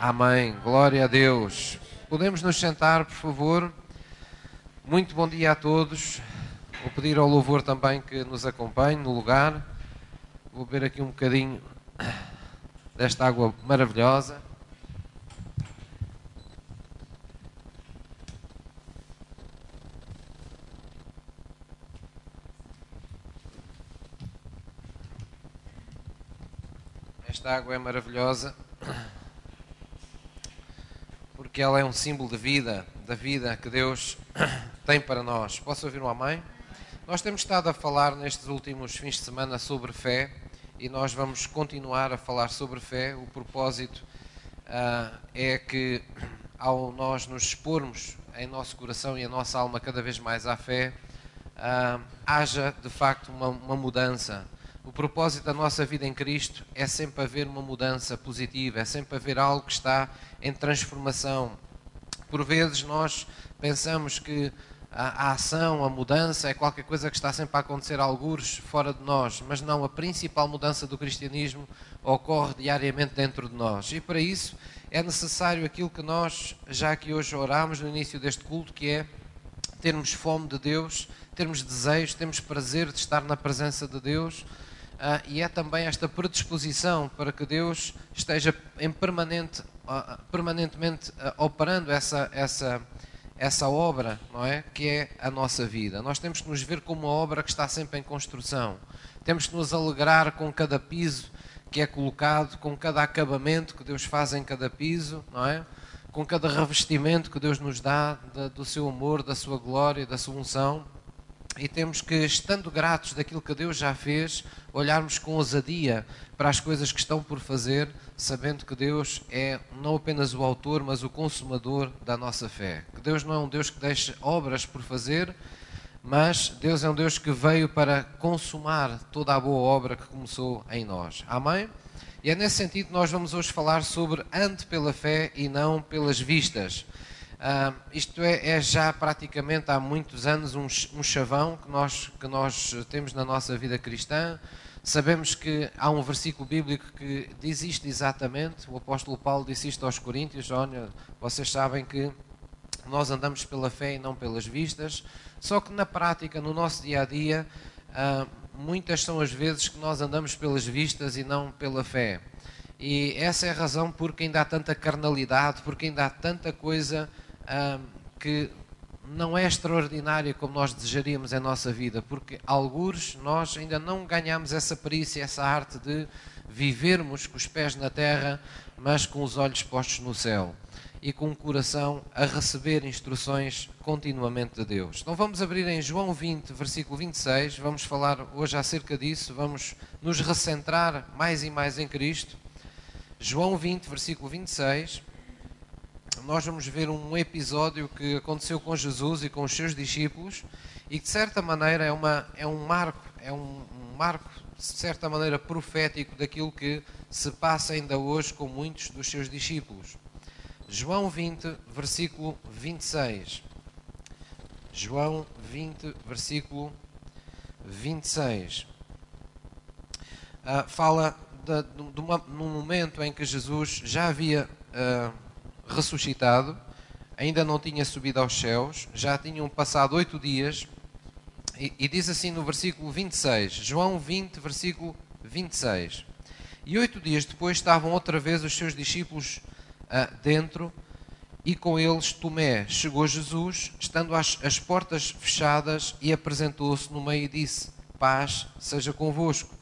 Amém. Glória a Deus. Podemos nos sentar, por favor. Muito bom dia a todos. Vou pedir ao louvor também que nos acompanhe no lugar. Vou beber aqui um bocadinho desta água maravilhosa. Esta água é maravilhosa porque ela é um símbolo de vida, da vida que Deus tem para nós. Posso ouvir um amém? Nós temos estado a falar nestes últimos fins de semana sobre fé e nós vamos continuar a falar sobre fé. O propósito uh, é que, ao nós nos expormos em nosso coração e a nossa alma cada vez mais à fé, uh, haja de facto uma, uma mudança o propósito da nossa vida em Cristo é sempre haver uma mudança positiva, é sempre haver algo que está em transformação. Por vezes nós pensamos que a, ação, a mudança é qualquer coisa que está sempre a acontecer a algures fora de nós, mas não, a principal mudança do cristianismo ocorre diariamente dentro de nós. E para isso é necessário aquilo que nós já aqui hoje oramos no início deste culto, que é termos fome de Deus, termos desejo, termos prazer de estar na presença de Deus Uh, e é também esta predisposição para que Deus esteja em permanente, uh, permanentemente uh, operando essa, essa, essa obra, não é? Que é a nossa vida. Nós temos que nos ver como uma obra que está sempre em construção. Temos que nos alegrar com cada piso que é colocado, com cada acabamento que Deus faz em cada piso, não é? Com cada revestimento que Deus nos dá do seu amor, da sua glória, da sua unção e temos que, estando gratos daquilo que Deus já fez, olharmos com ousadia para as coisas que estão por fazer, sabendo que Deus é não apenas o autor, mas o consumador da nossa fé. Que Deus não é um Deus que deixa obras por fazer, mas Deus é um Deus que veio para consumar toda a boa obra que começou em nós. Amém? E é nesse sentido que nós vamos hoje falar sobre ande pela fé e não pelas vistas. Uh, isto é, é, já praticamente há muitos anos um, um, chavão que nós, que nós temos na nossa vida cristã. Sabemos que há um versículo bíblico que diz isto exatamente. O apóstolo Paulo disse isto aos Coríntios: Olha, vocês sabem que nós andamos pela fé e não pelas vistas. Só que na prática, no nosso dia a dia, uh, muitas são as vezes que nós andamos pelas vistas e não pela fé. E essa é a razão porque ainda há tanta carnalidade, porque ainda há tanta coisa que não é extraordinária como nós desejaríamos em nossa vida, porque alguns nós ainda não ganhamos essa perícia, essa arte de vivermos com os pés na terra, mas com os olhos postos no céu e com o coração a receber instruções continuamente de Deus. Então vamos abrir em João 20, versículo 26, vamos falar hoje acerca disso, vamos nos recentrar mais e mais em Cristo. João 20, versículo 26 nós vamos ver um episódio que aconteceu com Jesus e com os seus discípulos e que de certa maneira é, uma, é um marco, é um, um marco de certa maneira profético daquilo que se passa ainda hoje com muitos dos seus discípulos. João 20, versículo 26. João 20, versículo 26. Uh, fala de, de, de uma, num momento em que Jesus já havia uh, ressuscitado, ainda não tinha subido aos céus, já tinham passado oito dias, e, e, diz assim no versículo 26, João 20, versículo 26. E oito dias depois estavam outra vez os seus discípulos uh, dentro, e com eles Tomé. Chegou Jesus, estando as, as portas fechadas, e apresentou-se no meio e disse: Paz seja convosco.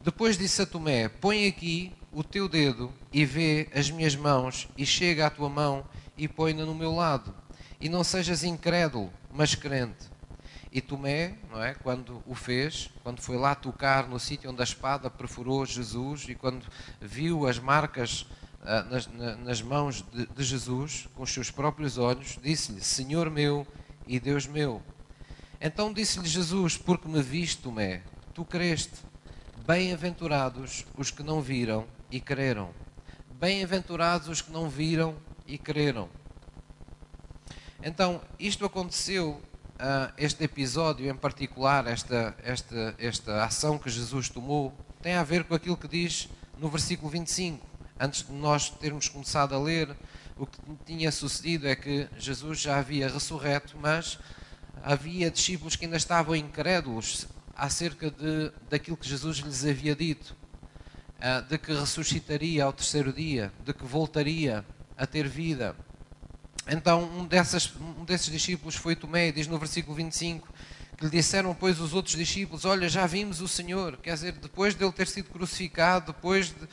Depois disse a Tomé: Põe aqui o teu dedo e vê as minhas mãos, e chega à tua mão e põe-na no meu lado. E não sejas incrédulo, mas crente. E Tomé, não é, quando o fez, quando foi lá tocar no sítio onde a espada perfurou Jesus e quando viu as marcas ah, nas, na, nas, mãos de, de Jesus, com os seus próprios olhos, disse-lhe: Senhor meu e Deus meu. Então disse-lhe Jesus: Porque me viste, Tomé, tu creste. Bem-aventurados os que não viram e creram. Bem-aventurados os que não viram e creram. Então, isto aconteceu, uh, este episódio em particular, esta, esta, esta ação que Jesus tomou, tem a ver com aquilo que diz no versículo 25. antes de nós termos começado a ler, o que tinha sucedido é que Jesus já havia ressurreto, mas havia discípulos que ainda estavam incrédulos acerca de, daquilo que Jesus lhes havia dito, de que ressuscitaria ao terceiro dia, de que voltaria a ter vida. Então, um, dessas, um desses discípulos foi Tomé, diz no versículo 25, que lhe disseram, pois, os outros discípulos: Olha, já vimos o Senhor. Quer dizer, depois de ele ter sido crucificado, depois de,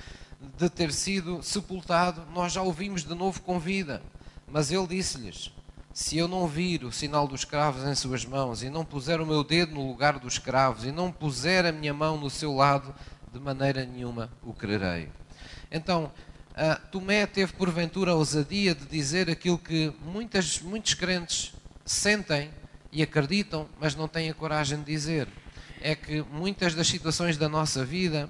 de ter sido sepultado, nós já o vimos de novo com vida. Mas ele disse-lhes: Se eu não vir o sinal dos cravos em suas mãos, e não puser o meu dedo no lugar dos cravos, e não puser a minha mão no seu lado, de maneira nenhuma o crerei. Então, Uh, Tomé teve porventura a ousadia de dizer aquilo que muitas, muitos crentes sentem e acreditam, mas não têm a coragem de dizer. É que muitas das situações da nossa vida,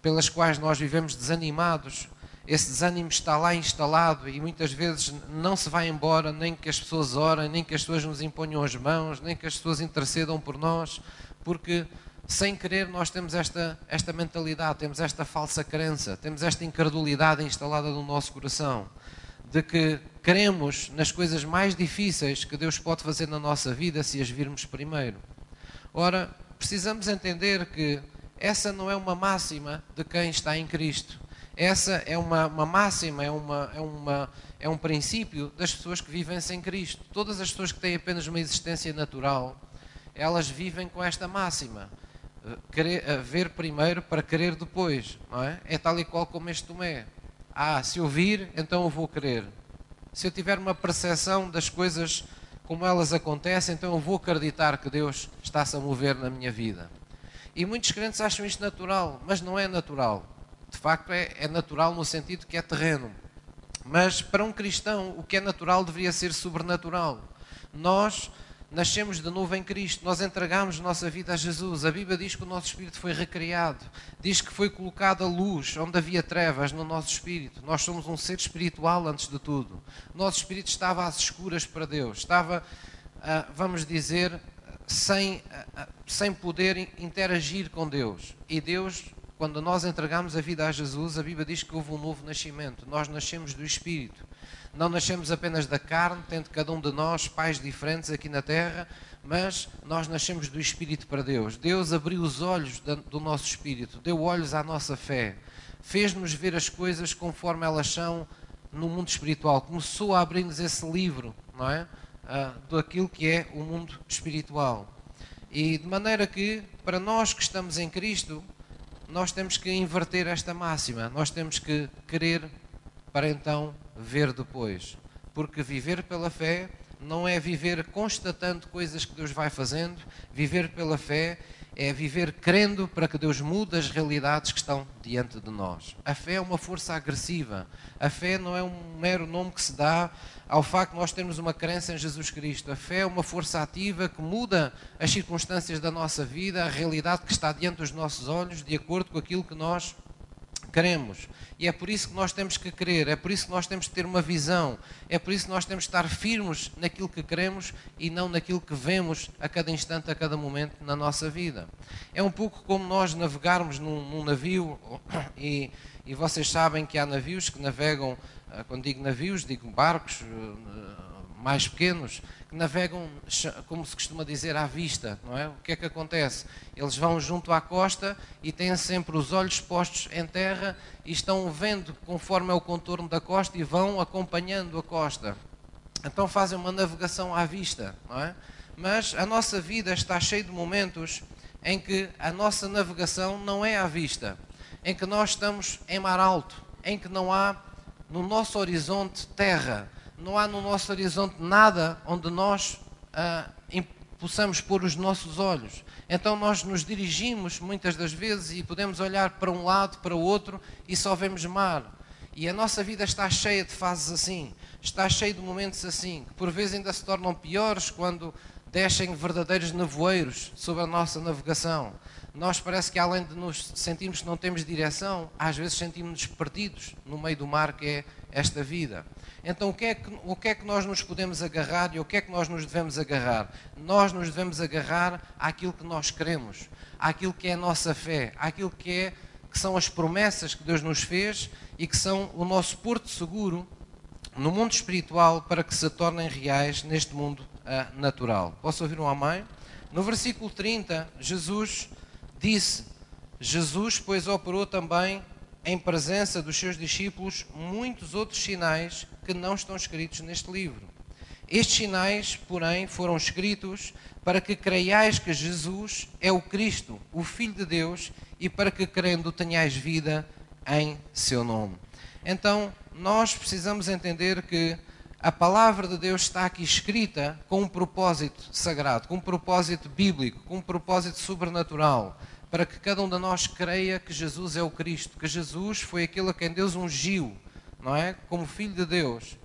pelas quais nós vivemos desanimados, esse desânimo está lá instalado e muitas vezes não se vai embora, nem que as pessoas orem, nem que as pessoas nos imponham as mãos, nem que as pessoas intercedam por nós, porque sem querer, nós temos esta, esta mentalidade, temos esta falsa crença, temos esta incredulidade instalada no nosso coração, de que queremos nas coisas mais difíceis que Deus pode fazer na nossa vida se as virmos primeiro. Ora, precisamos entender que essa não é uma máxima de quem está em Cristo. Essa é uma, uma máxima, é, uma, é, uma, é um princípio das pessoas que vivem sem Cristo. Todas as pessoas que têm apenas uma existência natural, elas vivem com esta máxima querer, ver primeiro para querer depois, não é? É tal e qual como este Tomé. Ah, se eu vir, então eu vou querer. Se eu tiver uma percepção das coisas como elas acontecem, então eu vou acreditar que Deus está-se a mover na minha vida. E muitos crentes acham isto natural, mas não é natural. De facto, é, é natural no sentido que é terreno. Mas para um cristão, o que é natural deveria ser sobrenatural. Nós nascemos de novo em Cristo, nós entregamos nossa vida a Jesus. A Bíblia diz que o nosso espírito foi recriado, diz que foi colocada luz onde havia trevas no nosso espírito. Nós somos um ser espiritual antes de tudo. Nosso espírito estava às escuras para Deus, estava, ah, vamos dizer, sem, ah, ah, sem poder interagir com Deus. E Deus, quando nós entregamos a vida a Jesus, a Bíblia diz que houve um novo nascimento. Nós nascemos do Espírito. Não nascemos apenas da carne, tendo cada um de nós pais diferentes aqui na terra, mas nós nascemos do Espírito para Deus. Deus abriu os olhos do nosso espírito, deu olhos à nossa fé, fez-nos ver as coisas conforme elas são no mundo espiritual. Começou a abrir-nos esse livro, não é? Ah, daquilo que é o mundo espiritual. E de maneira que, para nós que estamos em Cristo, nós temos que inverter esta máxima, nós temos que querer para então ver depois. Porque viver pela fé não é viver constatando coisas que Deus vai fazendo, viver pela fé é viver crendo para que Deus mude as realidades que estão diante de nós. A fé é uma força agressiva. A fé não é um mero nome que se dá ao facto de nós termos uma crença em Jesus Cristo. A fé é uma força ativa que muda as circunstâncias da nossa vida, a realidade que está diante dos nossos olhos, de acordo com aquilo que nós queremos. E é por isso que nós temos que querer, é por isso que nós temos que ter uma visão, é por isso que nós temos que estar firmes naquilo que queremos e não naquilo que vemos a cada instante, a cada momento na nossa vida. É um pouco como nós navegarmos num, num navio, e, e vocês sabem que há navios que navegam, ah, quando digo navios, digo barcos ah, mais pequenos, que navegam, como se costuma dizer, à vista, não é? O que é que acontece? Eles vão junto à costa e têm sempre os olhos postos em terra e estão vendo conforme é o contorno da costa e vão acompanhando a costa. Então fazem uma navegação à vista, não é? Mas a nossa vida está cheia de momentos em que a nossa navegação não é à vista, em que nós estamos em mar alto, em que não há no nosso horizonte terra, não há no nosso horizonte nada onde nós ah, possamos pôr os nossos olhos. Então nós nos dirigimos muitas das vezes e podemos olhar para um lado, para o outro e só vemos mar. E a nossa vida está cheia de fases assim, está cheia de momentos assim, que por vezes ainda se tornam piores quando descem verdadeiros nevoeiros sobre a nossa navegação. Nós parece que além de nos sentirmos que não temos direção, às vezes sentimos-nos perdidos no meio do mar que é esta vida. Então, o que, é que, o que é que nós nos podemos agarrar e o que é que nós nos devemos agarrar? Nós nos devemos agarrar àquilo que nós queremos, àquilo que é a nossa fé, àquilo que é que são as promessas que Deus nos fez e que são o nosso porto seguro no mundo espiritual para que se tornem reais neste mundo uh, natural. Posso ouvir um amém? No versículo 30, Jesus disse: Jesus, pois, operou também em presença dos seus discípulos muitos outros sinais que não estão escritos neste livro. Estes sinais, porém, foram escritos para que creiais que Jesus é o Cristo, o Filho de Deus, e para que crendo tenhais vida em seu nome. Então, nós precisamos entender que a palavra de Deus está aqui escrita com um propósito sagrado, com um propósito bíblico, com um propósito sobrenatural, para que cada um de nós creia que Jesus é o Cristo, que Jesus foi aquele a quem Deus ungiu, não é? Como Filho de Deus.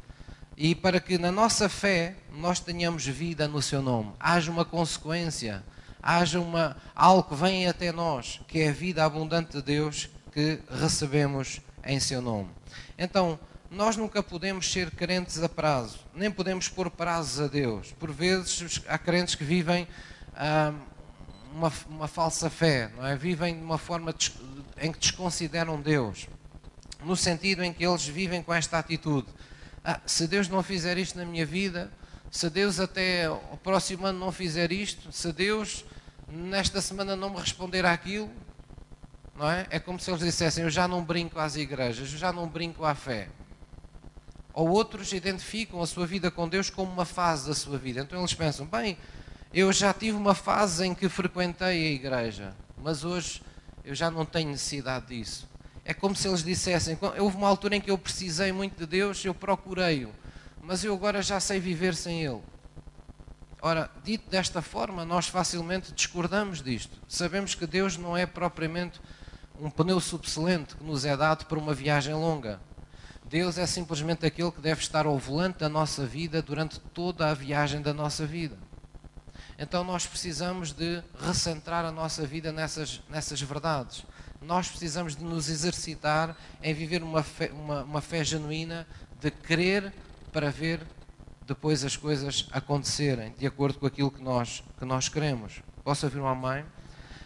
E para que na nossa fé nós tenhamos vida no seu nome, haja uma consequência, haja uma, algo que venha até nós, que é a vida abundante de Deus que recebemos em seu nome. Então, nós nunca podemos ser crentes a prazo, nem podemos pôr prazos a Deus. Por vezes há crentes que vivem ah, uma, uma, falsa fé, não é? vivem de uma forma em que desconsideram Deus, no sentido em que eles vivem com esta atitude: ah, se Deus não fizer isto na minha vida, se Deus até o próximo ano não fizer isto, se Deus nesta semana não me responder àquilo, não é? É como se eles dissessem: Eu já não brinco às igrejas, eu já não brinco à fé ou outros identificam a sua vida com Deus como uma fase da sua vida. Então eles pensam: bem, eu já tive uma fase em que frequentei a igreja, mas hoje eu já não tenho necessidade disso. É como se eles dissessem: houve uma altura em que eu precisei muito de Deus, eu procurei-o, mas eu agora já sei viver sem Ele. Ora, dito desta forma, nós facilmente discordamos disto. Sabemos que Deus não é propriamente um pneu subselente que nos é dado para uma viagem longa. Deus é simplesmente aquele que deve estar ao volante da nossa vida durante toda a viagem da nossa vida. Então nós precisamos de recentrar a nossa vida nessas, nessas verdades. Nós precisamos de nos exercitar em viver uma fé, uma, uma fé genuína de crer para ver depois as coisas acontecerem de acordo com aquilo que nós, que nós queremos. Posso ouvir uma mãe?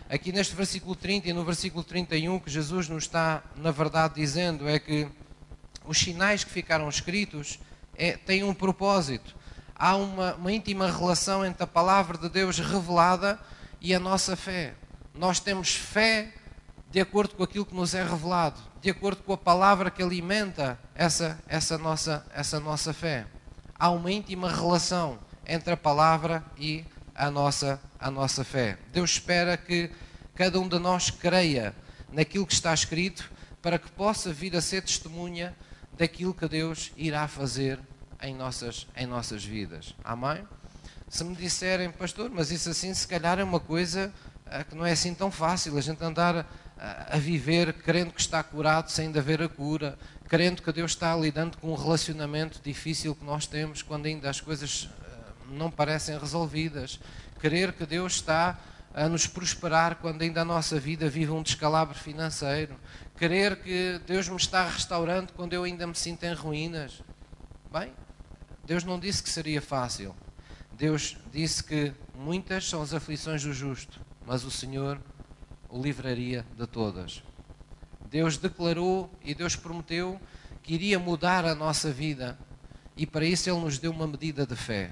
Aqui neste versículo 30 e no versículo 31, que Jesus nos está, na verdade, dizendo é que os sinais que ficaram escritos é, têm um propósito. Há uma, uma íntima relação entre a palavra de Deus revelada e a nossa fé. Nós temos fé de acordo com aquilo que nos é revelado, de acordo com a palavra que alimenta essa, essa, nossa, essa nossa fé. Há uma íntima relação entre a palavra e a nossa, a nossa fé. Deus espera que cada um de nós creia naquilo que está escrito para que possa vir a ser testemunha daquilo que Deus irá fazer em nossas, em nossas vidas. Amém? Se me disserem, pastor, mas isso assim se calhar é uma coisa uh, que não é assim tão fácil, a gente andar uh, a viver crendo que está curado sem de haver a cura, crendo que Deus está lidando com um relacionamento difícil que nós temos quando ainda as coisas uh, não parecem resolvidas, crer que Deus está a nos prosperar quando ainda a nossa vida vive um descalabro financeiro, Querer que Deus me está restaurando quando eu ainda me sinto em ruínas. Bem, Deus não disse que seria fácil. Deus disse que muitas são as aflições do justo, mas o Senhor o livraria de todas. Deus declarou e Deus prometeu que iria mudar a nossa vida e para isso Ele nos deu uma medida de fé.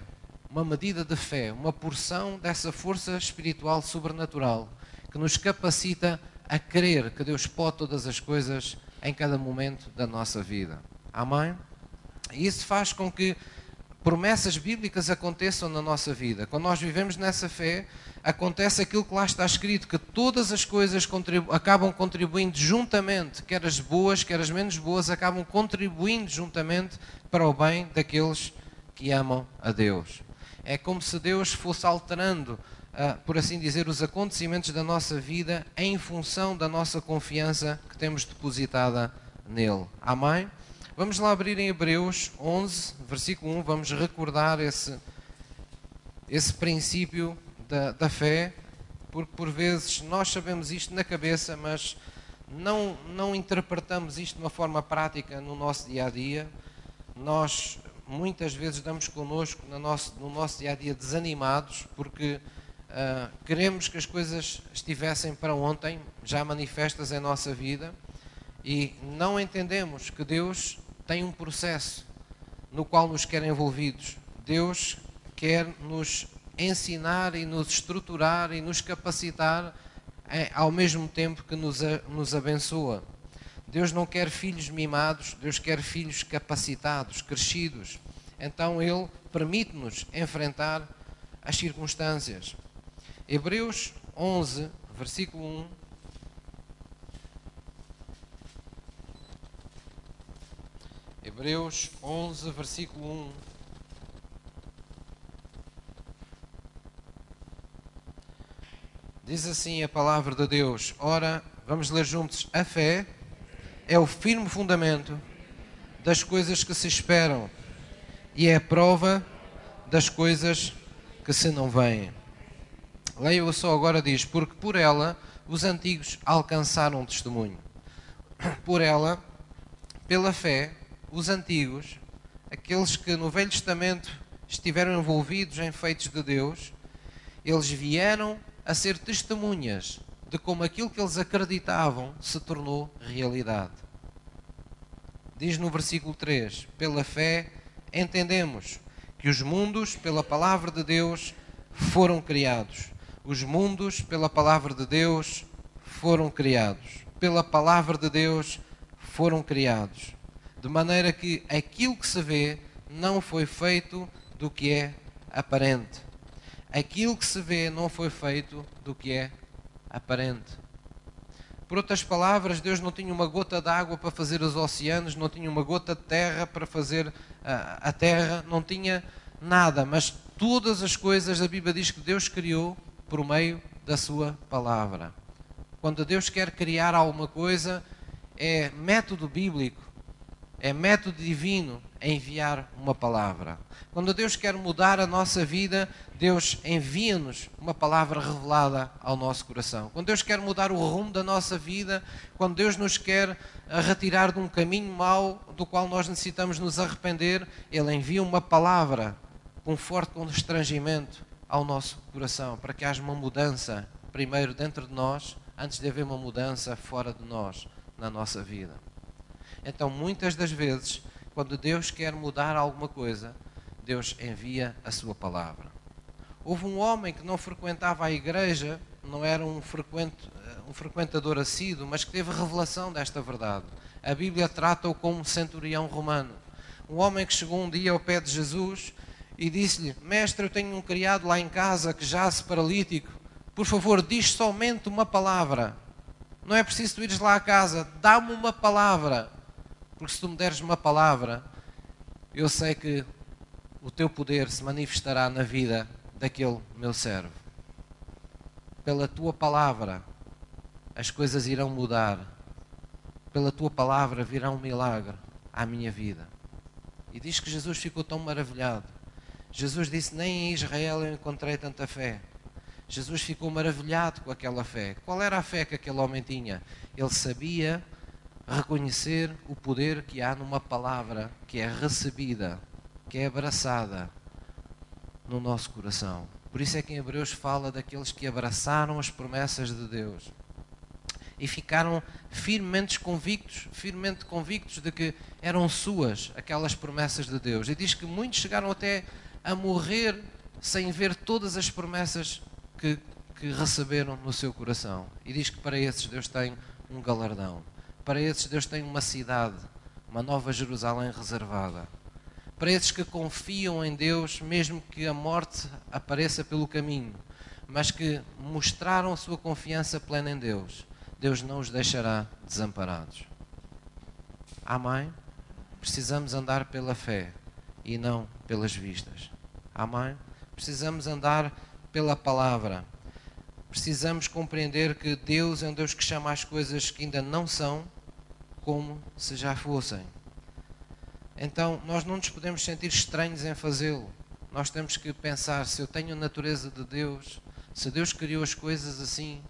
Uma medida de fé, uma porção dessa força espiritual sobrenatural que nos capacita a crer que Deus pode todas as coisas em cada momento da nossa vida. Amém? E isso faz com que promessas bíblicas aconteçam na nossa vida. Quando nós vivemos nessa fé, acontece aquilo que lá está escrito, que todas as coisas contribu acabam contribuindo juntamente, quer as boas, quer as menos boas, acabam contribuindo juntamente para o bem daqueles que amam a Deus. É como se Deus fosse alterando uh, por assim dizer, os acontecimentos da nossa vida em função da nossa confiança que temos depositada nele. Amém? Vamos lá abrir em Hebreus 11, versículo 1, vamos recordar esse, esse princípio da, da fé, porque por vezes nós sabemos isto na cabeça, mas não, não interpretamos isto de uma forma prática no nosso dia a dia. Nós muitas vezes damos connosco no nosso, no nosso dia a dia desanimados, porque uh, queremos que as coisas estivessem para ontem, já manifestas em nossa vida, e não entendemos que Deus tem um processo no qual nos quer envolvidos. Deus quer nos ensinar e nos estruturar e nos capacitar é, ao mesmo tempo que nos, nos abençoa. Deus não quer filhos mimados, Deus quer filhos capacitados, crescidos. Então Ele permite-nos enfrentar as circunstâncias. Hebreus 11, versículo 1. Hebreus 11, versículo 1. Diz assim a palavra de Deus. Ora, vamos ler juntos. A fé é o firme fundamento das coisas que se esperam e é a prova das coisas que se não veem. Leia-o só agora diz, porque por ela os antigos alcançaram testemunho. Por ela, pela fé, os antigos, aqueles que no Velho Testamento estiveram envolvidos em feitos de Deus, eles vieram a ser testemunhas de como aquilo que eles acreditavam se tornou realidade. Diz no versículo 3: Pela fé entendemos que os mundos, pela palavra de Deus, foram criados. Os mundos, pela palavra de Deus, foram criados. Pela palavra de Deus, foram criados. De maneira que aquilo que se vê não foi feito do que é aparente aquilo que se vê não foi feito do que é aparente. Por outras palavras, Deus não tinha uma gota de água para fazer os oceanos, não tinha uma gota de terra para fazer a, a terra, não tinha nada, mas todas as coisas a Bíblia diz que Deus criou por meio da sua palavra. Quando Deus quer criar alguma coisa, é método bíblico, é método divino enviar uma palavra. Quando Deus quer mudar a nossa vida, Deus envia-nos uma palavra revelada ao nosso coração. Quando Deus quer mudar o rumo da nossa vida, quando Deus nos quer retirar de um caminho mau do qual nós necessitamos nos arrepender, Ele envia uma palavra com forte constrangimento ao nosso coração, para que haja uma mudança, primeiro dentro de nós, antes de haver uma mudança fora de nós, na nossa vida. Então, muitas das vezes, quando Deus quer mudar alguma coisa, Deus envia a sua palavra. Houve um homem que não frequentava a igreja, não era um, frequente, um frequentador assíduo, mas que teve revelação desta verdade. A Bíblia trata-o como um centurião romano. Um homem que chegou um dia ao pé de Jesus e disse-lhe: Mestre, eu tenho um criado lá em casa que jace paralítico. Por favor, diz somente uma palavra. Não é preciso tu ires lá à casa, dá-me uma palavra. Porque se tu me deres uma palavra, eu sei que o teu poder se manifestará na vida daquele meu servo. Pela tua palavra, as coisas irão mudar. Pela tua palavra virá um milagre à minha vida. E diz que Jesus ficou tão maravilhado. Jesus disse: Nem em Israel eu encontrei tanta fé. Jesus ficou maravilhado com aquela fé. Qual era a fé que aquele homem tinha? Ele sabia reconhecer o poder que há numa palavra que é recebida que é abraçada no nosso coração. Por isso é que em Hebreus fala daqueles que abraçaram as promessas de Deus e ficaram firmemente convictos, firmemente convictos de que eram suas aquelas promessas de Deus. E diz que muitos chegaram até a morrer sem ver todas as promessas que, que receberam no seu coração. E diz que para esses Deus tem um galardão. Para esses Deus tem uma cidade, uma nova Jerusalém reservada para esses que confiam em Deus, mesmo que a morte apareça pelo caminho, mas que mostraram a sua confiança plena em Deus, Deus não os deixará desamparados. Amém? Precisamos andar pela fé e não pelas vistas. Amém? Precisamos andar pela palavra. Precisamos compreender que Deus é um Deus que chama as coisas que ainda não são como se já fossem. Então, nós não nos podemos sentir estranhos em fazê-lo. Nós temos que pensar: se eu tenho a natureza de Deus, se Deus criou as coisas assim,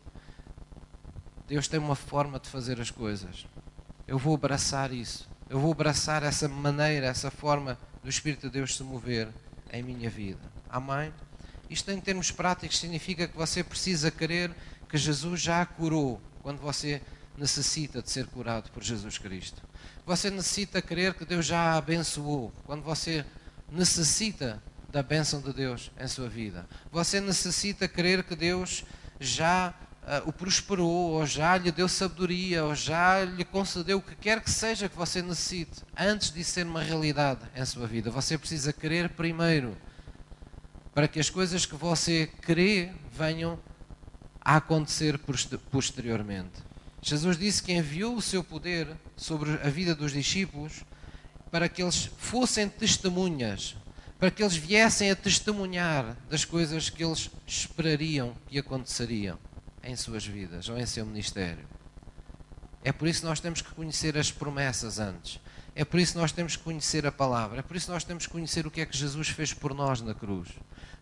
Deus tem uma forma de fazer as coisas. Eu vou abraçar isso. Eu vou abraçar essa maneira, essa forma do Espírito de Deus se mover em minha vida. Amém? Isto, em termos práticos, significa que você precisa crer que Jesus já a curou quando você necessita de ser curado por Jesus Cristo. Você necessita crer que Deus já a abençoou quando você necessita da bênção de Deus em sua vida. Você necessita crer que Deus já uh, o prosperou, ou já lhe deu sabedoria, ou já lhe concedeu o que quer que seja que você necessite, antes de ser uma realidade em sua vida. Você precisa crer primeiro, para que as coisas que você crê venham a acontecer posteriormente. Jesus disse que enviou o seu poder sobre a vida dos discípulos para que eles fossem testemunhas, para que eles viessem a testemunhar das coisas que eles esperariam que aconteceriam em suas vidas ou em seu ministério. É por isso que nós temos que conhecer as promessas antes. É por isso que nós temos que conhecer a palavra. É por isso que nós temos que conhecer o que é que Jesus fez por nós na cruz.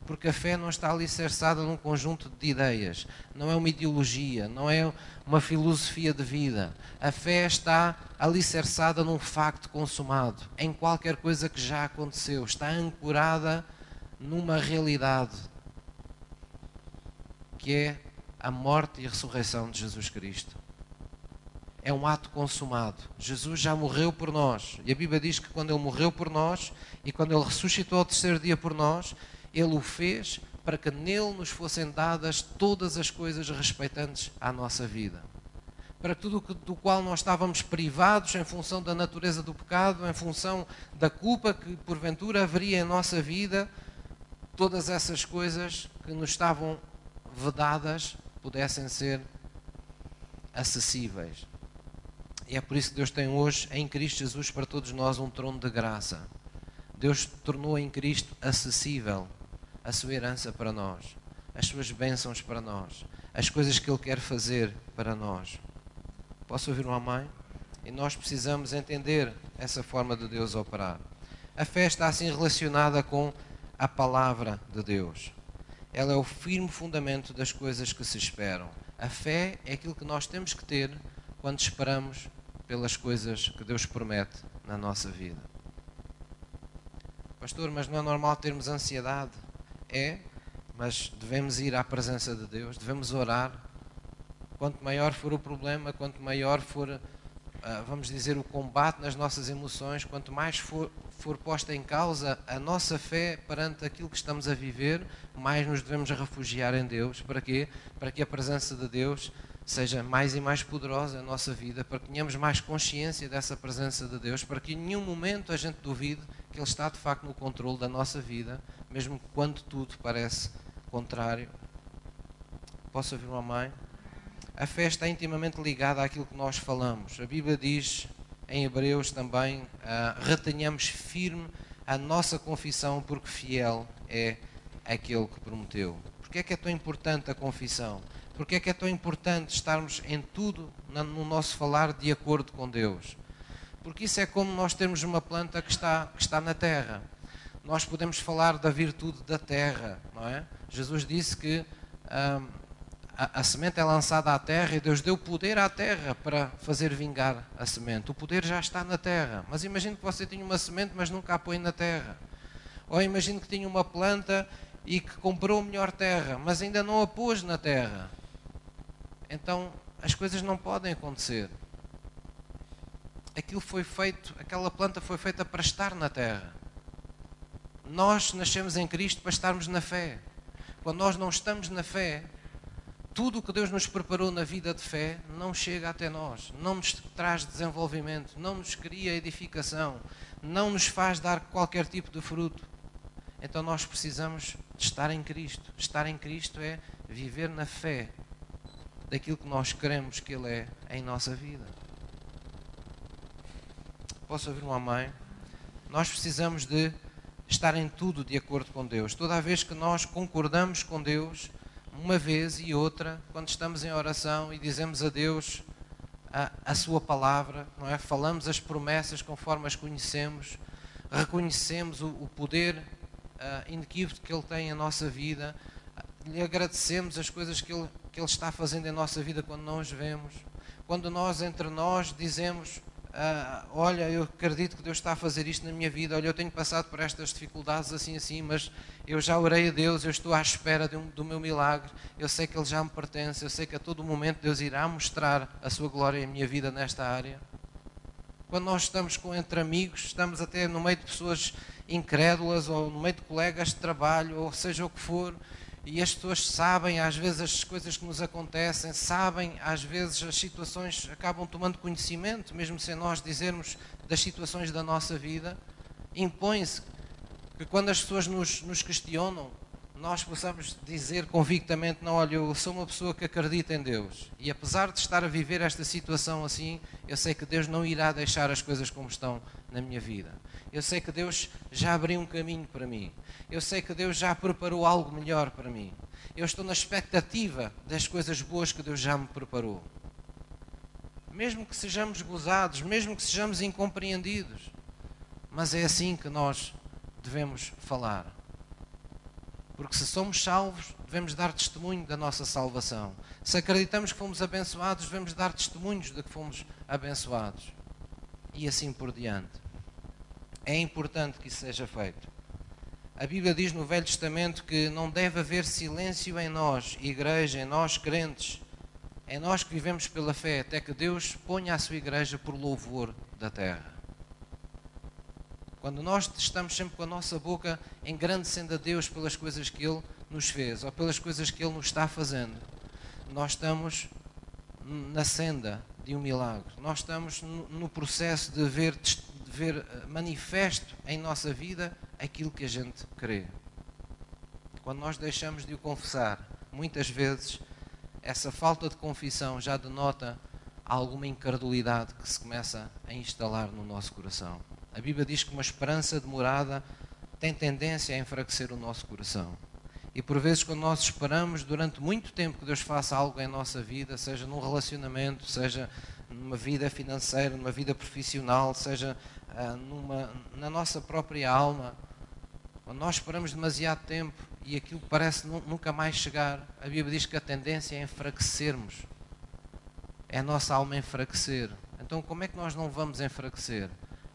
Porque a fé não está alicerçada num conjunto de ideias, não é uma ideologia, não é uma filosofia de vida. A fé está alicerçada num facto consumado, em qualquer coisa que já aconteceu, está ancorada numa realidade que é a morte e a ressurreição de Jesus Cristo. É um ato consumado. Jesus já morreu por nós. E a Bíblia diz que quando ele morreu por nós e quando ele ressuscitou ao terceiro dia por nós, ele o fez para que nele nos fossem dadas todas as coisas respeitantes à nossa vida. Para tudo do qual nós estávamos privados em função da natureza do pecado, em função da culpa que porventura haveria em nossa vida, todas essas coisas que nos estavam vedadas pudessem ser acessíveis. E é por isso que Deus tem hoje em Cristo Jesus para todos nós um trono de graça. Deus tornou em Cristo acessível a sua herança para nós, as suas bênçãos para nós, as coisas que Ele quer fazer para nós. Posso ouvir uma mãe? E nós precisamos entender essa forma de Deus operar. A fé está assim relacionada com a palavra de Deus. Ela é o firme fundamento das coisas que se esperam. A fé é aquilo que nós temos que ter quando esperamos pelas coisas que Deus promete na nossa vida. Pastor, mas não é normal termos ansiedade? É, mas devemos ir à presença de Deus, devemos orar. Quanto maior for o problema, quanto maior for, ah, vamos dizer, o combate nas nossas emoções, quanto mais for, for posta em causa a nossa fé perante aquilo que estamos a viver, mais nos devemos refugiar em Deus. Para quê? Para que a presença de Deus seja mais e mais poderosa na nossa vida, para que tenhamos mais consciência dessa presença de Deus, para que em nenhum momento a gente duvide que Ele está de facto no controle da nossa vida, mesmo quando tudo parece contrário. Posso ouvir uma mãe? A fé está intimamente ligada àquilo que nós falamos. A Bíblia diz em Hebreus também: uh, retenhamos firme a nossa confissão, porque fiel é aquele que prometeu. Porque é que é tão importante a confissão? Porque é que é tão importante estarmos em tudo no nosso falar de acordo com Deus? Porque isso é como nós termos uma planta que está, que está na terra. Nós podemos falar da virtude da terra, não é? Jesus disse que hum, a, a, semente é lançada à terra e Deus deu poder à terra para fazer vingar a semente. O poder já está na terra. Mas imagine que você tinha uma semente, mas nunca a põe na terra. Ou imagine que tinha uma planta e que comprou melhor terra, mas ainda não a pôs na terra. Então as coisas não podem acontecer aquilo foi feito, aquela planta foi feita para estar na terra. Nós nascemos em Cristo para estarmos na fé. Quando nós não estamos na fé, tudo o que Deus nos preparou na vida de fé não chega até nós, não nos traz desenvolvimento, não nos cria edificação, não nos faz dar qualquer tipo de fruto. Então nós precisamos de estar em Cristo. Estar em Cristo é viver na fé daquilo que nós queremos que Ele é em nossa vida. Posso ouvir uma mãe? Nós precisamos de estar em tudo de acordo com Deus. Toda vez que nós concordamos com Deus, uma vez e outra, quando estamos em oração e dizemos a Deus a, a Sua palavra, não é? Falamos as promessas conforme as conhecemos, reconhecemos o, o poder uh, inequívoco que Ele tem em nossa vida, lhe agradecemos as coisas que ele, que ele está fazendo em nossa vida quando não as vemos. Quando nós, entre nós, dizemos ah, olha, eu acredito que Deus está a fazer isto na minha vida, olha, eu tenho passado por estas dificuldades assim assim, mas eu já orei a Deus, eu estou à espera um, do meu milagre, eu sei que Ele já me pertence, eu sei que a todo momento Deus irá mostrar a sua glória em minha vida nesta área. Quando nós estamos com, entre amigos, estamos até no meio de pessoas incrédulas ou no meio de colegas de trabalho, ou seja o que for, e as pessoas sabem às vezes as coisas que nos acontecem, sabem às vezes as situações, acabam tomando conhecimento, mesmo sem nós dizermos das situações da nossa vida. Impõe-se que quando as pessoas nos, nos questionam, nós possamos dizer convictamente: não, olha, eu sou uma pessoa que acredita em Deus. E apesar de estar a viver esta situação assim, eu sei que Deus não irá deixar as coisas como estão na minha vida. Eu sei que Deus já abriu um caminho para mim. Eu sei que Deus já preparou algo melhor para mim. Eu estou na expectativa das coisas boas que Deus já me preparou. Mesmo que sejamos gozados, mesmo que sejamos incompreendidos. Mas é assim que nós devemos falar. Porque se somos salvos, devemos dar testemunho da nossa salvação. Se acreditamos que fomos abençoados, devemos dar testemunhos de que fomos abençoados. E assim por diante. É importante que isso seja feito. A Bíblia diz no Velho Testamento que não deve haver silêncio em nós, igreja, em nós crentes, em nós que vivemos pela fé, até que Deus ponha a sua igreja por louvor da terra. Quando nós estamos sempre com a nossa boca engrandecendo a Deus pelas coisas que Ele nos fez ou pelas coisas que Ele nos está fazendo, nós estamos na senda de um milagre. Nós estamos no processo de ver ver eh, manifesto em nossa vida aquilo que a gente crê. Quando nós deixamos de o confessar, muitas vezes essa falta de confissão já denota alguma incredulidade que se começa a instalar no nosso coração. A Bíblia diz que uma esperança demorada tem tendência a enfraquecer o nosso coração. E por vezes, quando nós esperamos durante muito tempo que Deus faça algo em nossa vida, seja num relacionamento, seja numa vida financeira, numa vida profissional, seja uh, numa, na nossa própria alma, quando nós esperamos demasiado tempo e aquilo parece nunca mais chegar, a Bíblia diz que a tendência é enfraquecermos. É a nossa alma enfraquecer. Então, como é que nós não vamos enfraquecer?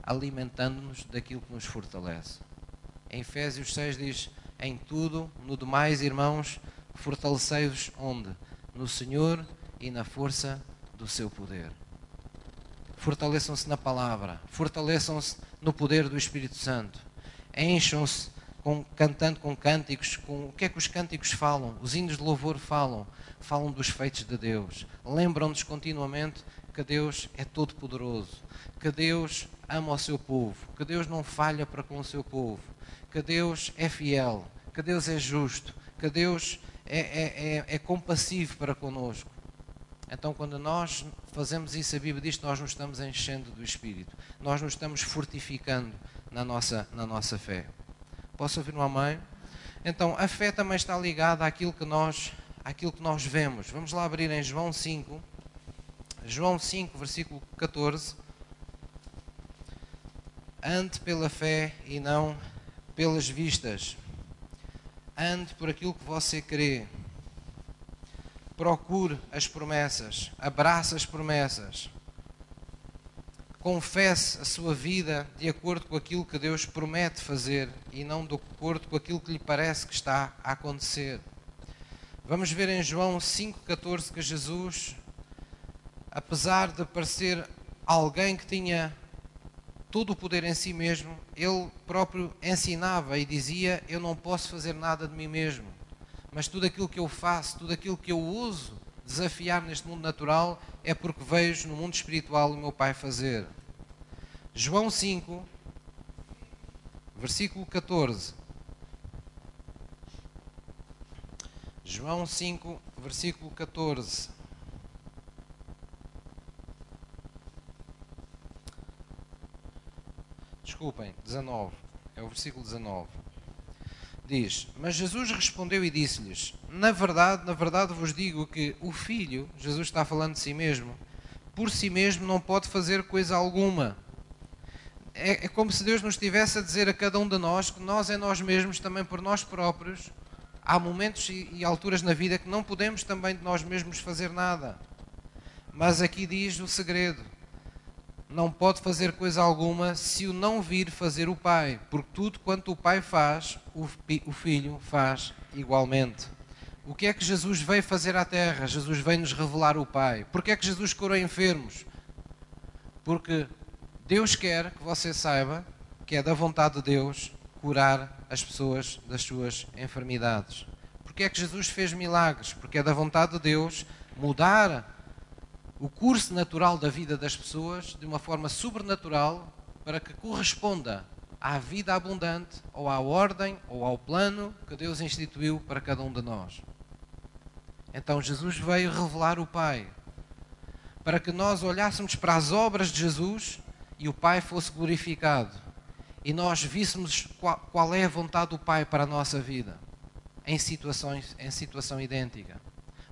Alimentando-nos daquilo que nos fortalece. Em Efésios 6 diz: Em tudo, no demais, irmãos, fortalecei-vos onde? No Senhor e na força do seu poder fortaleçam-se na palavra, fortaleçam-se no poder do Espírito Santo, encham-se com, cantando com cânticos, com o que é que os cânticos falam? Os hinos de louvor falam, falam dos feitos de Deus, lembram-nos continuamente que Deus é todo poderoso, que Deus ama o seu povo, que Deus não falha para com o seu povo, que Deus é fiel, que Deus é justo, que Deus é, é, é, é compassivo para conosco. Então, quando nós fazemos isso, a Bíblia diz que nós nos estamos enchendo do Espírito, nós nos estamos fortificando na nossa, na nossa fé. Posso ouvir uma mãe? Então, a fé também está ligada àquilo que nós, àquilo que nós vemos. Vamos lá abrir em João 5, João 5, versículo 14. Ande pela fé e não pelas vistas. Ande por aquilo que você crê procure as promessas, abrace as promessas, confesse a sua vida de acordo com aquilo que Deus promete fazer e não de acordo com aquilo que lhe parece que está a acontecer. Vamos ver em João 5,14 que Jesus, apesar de parecer alguém que tinha todo o poder em si mesmo, ele próprio ensinava e dizia: Eu não posso fazer nada de mim mesmo mas tudo aquilo que eu faço, tudo aquilo que eu uso desafiar neste mundo natural é porque vejo no mundo espiritual o meu Pai fazer. João 5, versículo 14. João 5, versículo 14. Desculpem, 19. É o versículo 19 diz: Mas Jesus respondeu e disse-lhes: Na verdade, na verdade vos digo que o filho, Jesus está falando de si mesmo, por si mesmo não pode fazer coisa alguma. É, é como se Deus nos estivesse a dizer a cada um de nós que nós, em nós mesmos, também por nós próprios, há momentos e, e alturas na vida que não podemos também de nós mesmos fazer nada. Mas aqui diz o segredo: não pode fazer coisa alguma se o não vir fazer o Pai, porque tudo quanto o Pai faz, o Filho faz igualmente. O que é que Jesus veio fazer à Terra? Jesus veio nos revelar o Pai. Porque é que Jesus curou enfermos? Porque Deus quer que você saiba que é da vontade de Deus curar as pessoas das suas enfermidades. Porque é que Jesus fez milagres? Porque é da vontade de Deus mudar o curso natural da vida das pessoas de uma forma sobrenatural para que corresponda à vida abundante ou à ordem ou ao plano que Deus instituiu para cada um de nós. Então Jesus veio revelar o Pai para que nós olhássemos para as obras de Jesus e o Pai fosse glorificado e nós víssemos qual, é a vontade do Pai para a nossa vida em situações em situação idêntica.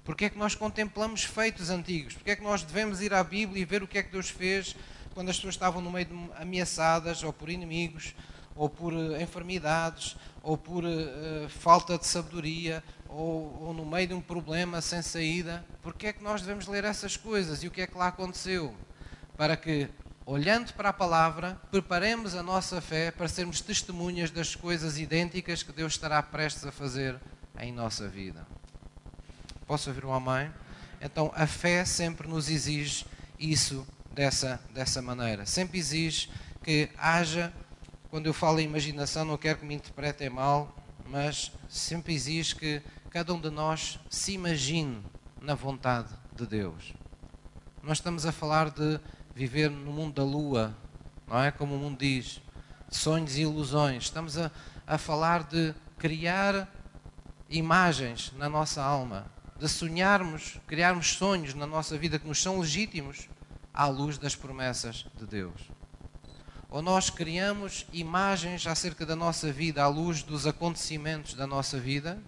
Porque é que nós contemplamos feitos antigos? Porque é que nós devemos ir à Bíblia e ver o que é que Deus fez quando as pessoas estavam no meio de ameaçadas, ou por inimigos, ou por uh, enfermidades, ou por uh, falta de sabedoria, ou, ou, no meio de um problema sem saída? Porque é que nós devemos ler essas coisas e o que é que lá aconteceu? Para que, olhando para a palavra, preparemos a nossa fé para sermos testemunhas das coisas idênticas que Deus estará prestes a fazer em nossa vida. Posso ouvir um amém? Então a fé sempre nos exige isso dessa, dessa maneira. Sempre exige que haja, quando eu falo em imaginação, não quero que me interpretem mal, mas sempre exige que cada um de nós se imagine na vontade de Deus. Nós estamos a falar de viver no mundo da lua, não é? Como o mundo diz, sonhos e ilusões. Estamos a, a falar de criar imagens na nossa alma, de sonharmos, criarmos sonhos na nossa vida que nos são legítimos à luz das promessas de Deus. Ou nós criamos imagens acerca da nossa vida à luz dos acontecimentos da nossa vida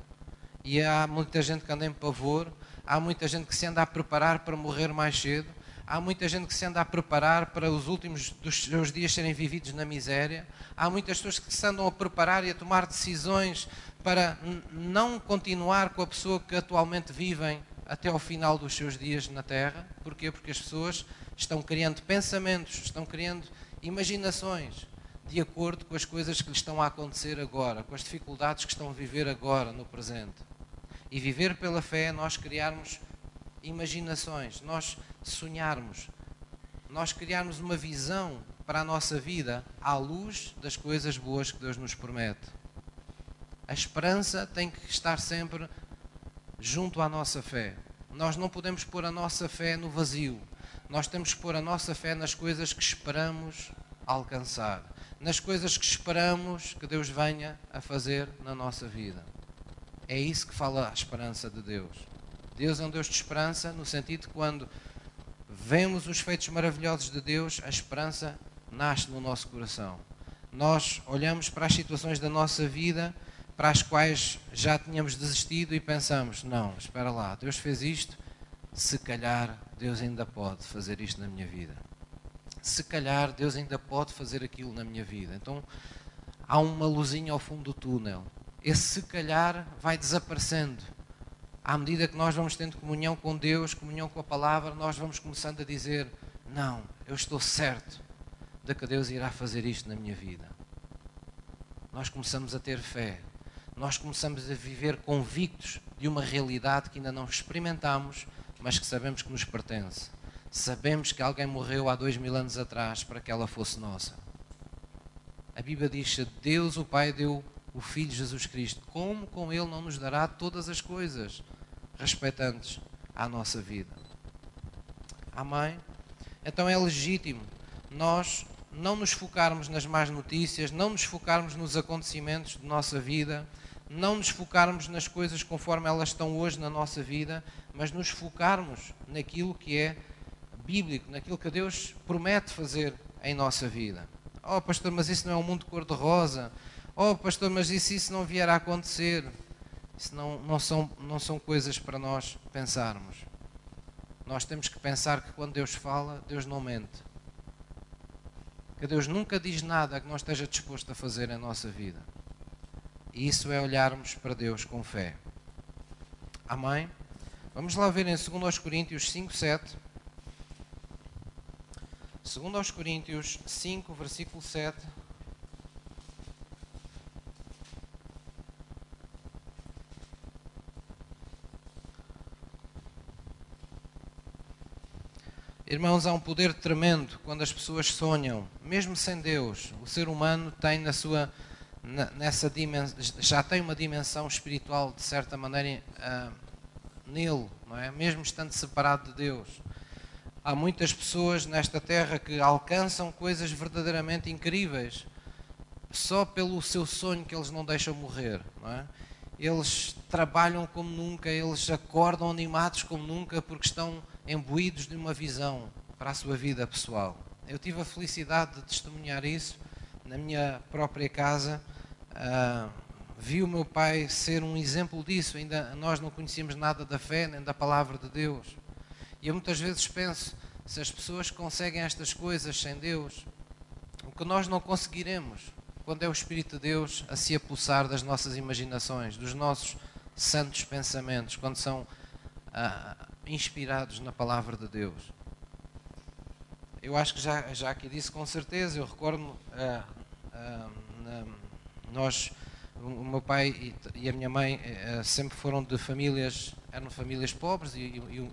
e há muita gente que anda em pavor, há muita gente que se anda a preparar para morrer mais cedo, há muita gente que se anda a preparar para os últimos dos seus dias serem vividos na miséria, há muitas pessoas que se andam a preparar e a tomar decisões para não continuar com a pessoa que atualmente vivem até ao final dos seus dias na Terra. Porquê? Porque as pessoas estão criando pensamentos, estão criando imaginações de acordo com as coisas que lhes estão a acontecer agora, com as dificuldades que estão a viver agora, no presente. E viver pela fé é nós criarmos imaginações, nós sonharmos, nós criarmos uma visão para a nossa vida à luz das coisas boas que Deus nos promete. A esperança tem que estar sempre junto à nossa fé. Nós não podemos pôr a nossa fé no vazio. Nós temos que pôr a nossa fé nas coisas que esperamos alcançar, nas coisas que esperamos que Deus venha a fazer na nossa vida. É isso que fala a esperança de Deus. Deus é um Deus de esperança, no sentido de quando vemos os feitos maravilhosos de Deus, a esperança nasce no nosso coração. Nós olhamos para as situações da nossa vida para as quais já tínhamos desistido e pensamos: não, espera lá, Deus fez isto, se calhar Deus ainda pode fazer isto na minha vida. Se calhar Deus ainda pode fazer aquilo na minha vida. Então há uma luzinha ao fundo do túnel. Esse se calhar vai desaparecendo. À medida que nós vamos tendo comunhão com Deus, comunhão com a palavra, nós vamos começando a dizer: Não, eu estou certo de que Deus irá fazer isto na minha vida. Nós começamos a ter fé, nós começamos a viver convictos de uma realidade que ainda não experimentamos, mas que sabemos que nos pertence. Sabemos que alguém morreu há dois mil anos atrás para que ela fosse nossa. A Bíblia diz que Deus, o Pai, deu o Filho Jesus Cristo. Como com Ele não nos dará todas as coisas respeitantes à nossa vida? Amém? Então é legítimo nós não nos focarmos nas más notícias, não nos focarmos nos acontecimentos de nossa vida, não nos focarmos nas coisas conforme elas estão hoje na nossa vida, mas nos focarmos naquilo que é bíblico, naquilo que Deus promete fazer em nossa vida. Oh, pastor, mas isso não é um mundo cor-de-rosa. Oh, pastor, mas isso, isso não vier a acontecer. Isso não, não, são, não são coisas para nós pensarmos. Nós temos que pensar que quando Deus fala, Deus não mente. Que Deus nunca diz nada que não esteja disposto a fazer em nossa vida. E isso é olharmos para Deus com fé. Amém? Vamos lá ver em 2 Coríntios 5, 7. Segundo aos Coríntios 5, versículo 7. Irmãos, há um poder tremendo quando as pessoas sonham, mesmo sem Deus. O ser humano tem na sua nessa dimensão, já tem uma dimensão espiritual de certa maneira uh, nele, não é? Mesmo estando separado de Deus. Há muitas pessoas nesta terra que alcançam coisas verdadeiramente incríveis só pelo seu sonho que eles não deixam morrer, não é? Eles trabalham como nunca, eles acordam animados como nunca porque estão imbuídos de uma visão para a sua vida pessoal. Eu tive a felicidade de testemunhar isso na minha própria casa. Uh, vi o meu pai ser um exemplo disso. Ainda nós não conhecíamos nada da fé nem da palavra de Deus. E eu muitas vezes penso: se as pessoas conseguem estas coisas sem Deus, o que nós não conseguiremos quando é o Espírito de Deus a se apulsar das nossas imaginações, dos nossos santos pensamentos, quando são uh, inspirados na palavra de Deus. Eu acho que já, já aqui disse com certeza, eu recordo, uh, uh, nós, o meu pai e, e a minha mãe uh, sempre foram de famílias, eram famílias pobres e, e,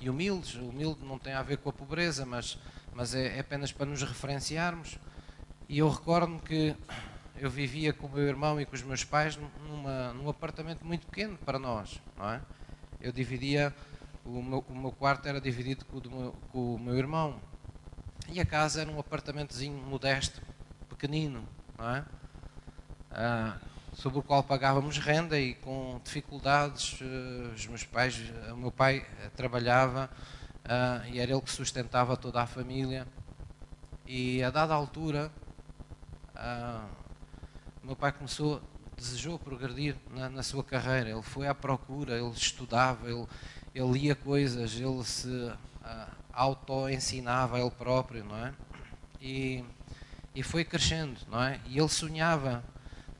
e, humildes. Humilde não tem a ver com a pobreza, mas, mas é, é apenas para nos referenciarmos. E eu recordo-me que eu vivia com o meu irmão e com os meus pais numa, num apartamento muito pequeno para nós, não é? Eu dividia o meu, o meu quarto era dividido com o, meu, com o, meu, irmão. E a casa era um apartamentozinho modesto, pequenino, não é? Ah, sobre o qual pagávamos renda e com dificuldades. Uh, os meus pais, o meu pai trabalhava uh, e era ele que sustentava toda a família. E a dada altura, uh, meu pai começou, desejou progredir na, na, sua carreira. Ele foi à procura, ele estudava, ele, ele lia coisas, ele se uh, auto-ensinava ele próprio, não é? E, e foi crescendo, não é? E ele sonhava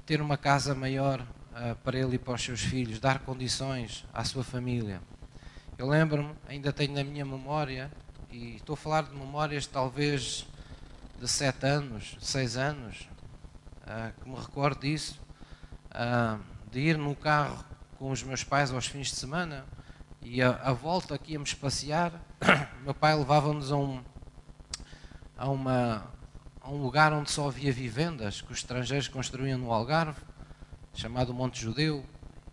ter uma casa maior uh, para ele e para os seus filhos, dar condições à sua família. Eu lembro-me, ainda tenho na minha memória, e estou a falar de memórias talvez de sete anos, seis anos, uh, que me recordo disso, uh, de ir no carro com os meus pais aos fins de semana e a, a volta que íamos passear, meu pai levava-nos a, um, a, uma, a um lugar onde só havia vivendas que os estrangeiros construíam no Algarve, chamado Monte Judeu,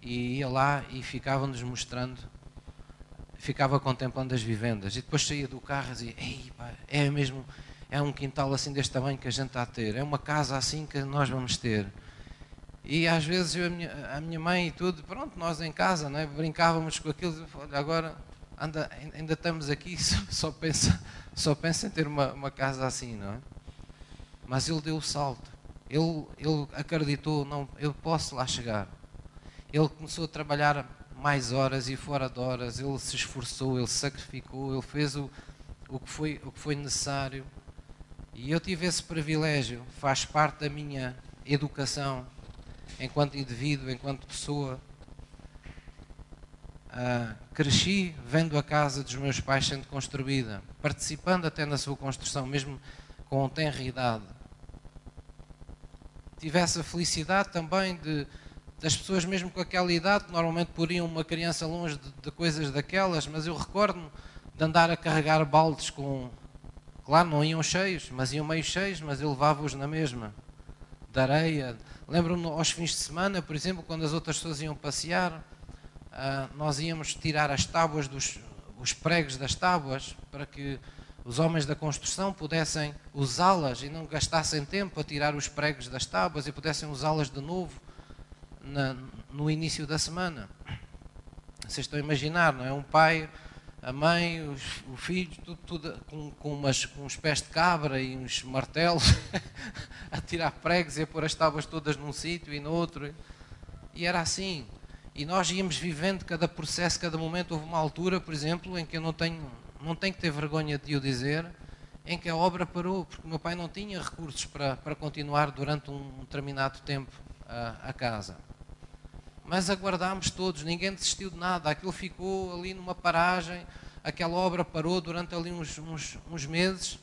e ia lá e ficava-nos mostrando, ficava contemplando as vivendas. E depois saía do carro e dizia: é mesmo, é um quintal assim deste tamanho que a gente está a ter, é uma casa assim que nós vamos ter. E às vezes eu, a, minha, a, minha, mãe e tudo, pronto, nós em casa, né, brincávamos com aquilo, olha, agora anda, ainda estamos aqui, só, só, pensa, só pensa em ter uma, uma casa assim, não é? Mas ele deu o salto, ele, ele acreditou, não, eu posso lá chegar. Ele começou a trabalhar mais horas e fora de horas, ele se esforçou, ele sacrificou, ele fez o, o, que foi, o que foi necessário. E eu tive esse privilégio, faz parte da minha educação enquanto indivíduo, enquanto pessoa. Uh, cresci vendo a casa dos meus pais sendo construída, participando até na sua construção, mesmo com tenra idade. Tivesse a felicidade também de das pessoas mesmo com aquela idade, normalmente poriam uma criança longe de, de coisas daquelas, mas eu recordo-me de andar a carregar baldes com. Claro, não iam cheios, mas iam meio cheios, mas eu levava-os na mesma. De areia, Lembro-me aos fins de semana, por exemplo, quando as outras pessoas iam passear, uh, nós íamos tirar as tábuas dos os pregos das tábuas para que os homens da construção pudessem usá-las e não gastassem tempo a tirar os pregos das tábuas e pudessem usá-las de novo na, no início da semana. Vocês estão a imaginar, não é? Um pai a mãe, os, o filho, tudo, tudo com, com, umas, com uns pés de cabra e uns martelos, a tirar pregos e a pôr as tábuas todas num sítio e no outro. E era assim. E nós íamos vivendo cada processo, cada momento. Houve uma altura, por exemplo, em que eu não tenho, não tenho que ter vergonha de o dizer, em que a obra parou, porque meu pai não tinha recursos para, para continuar durante um determinado tempo a, a casa mas aguardámos todos, ninguém desistiu de nada, aquilo ficou ali numa paragem, aquela obra parou durante ali uns, uns, uns meses,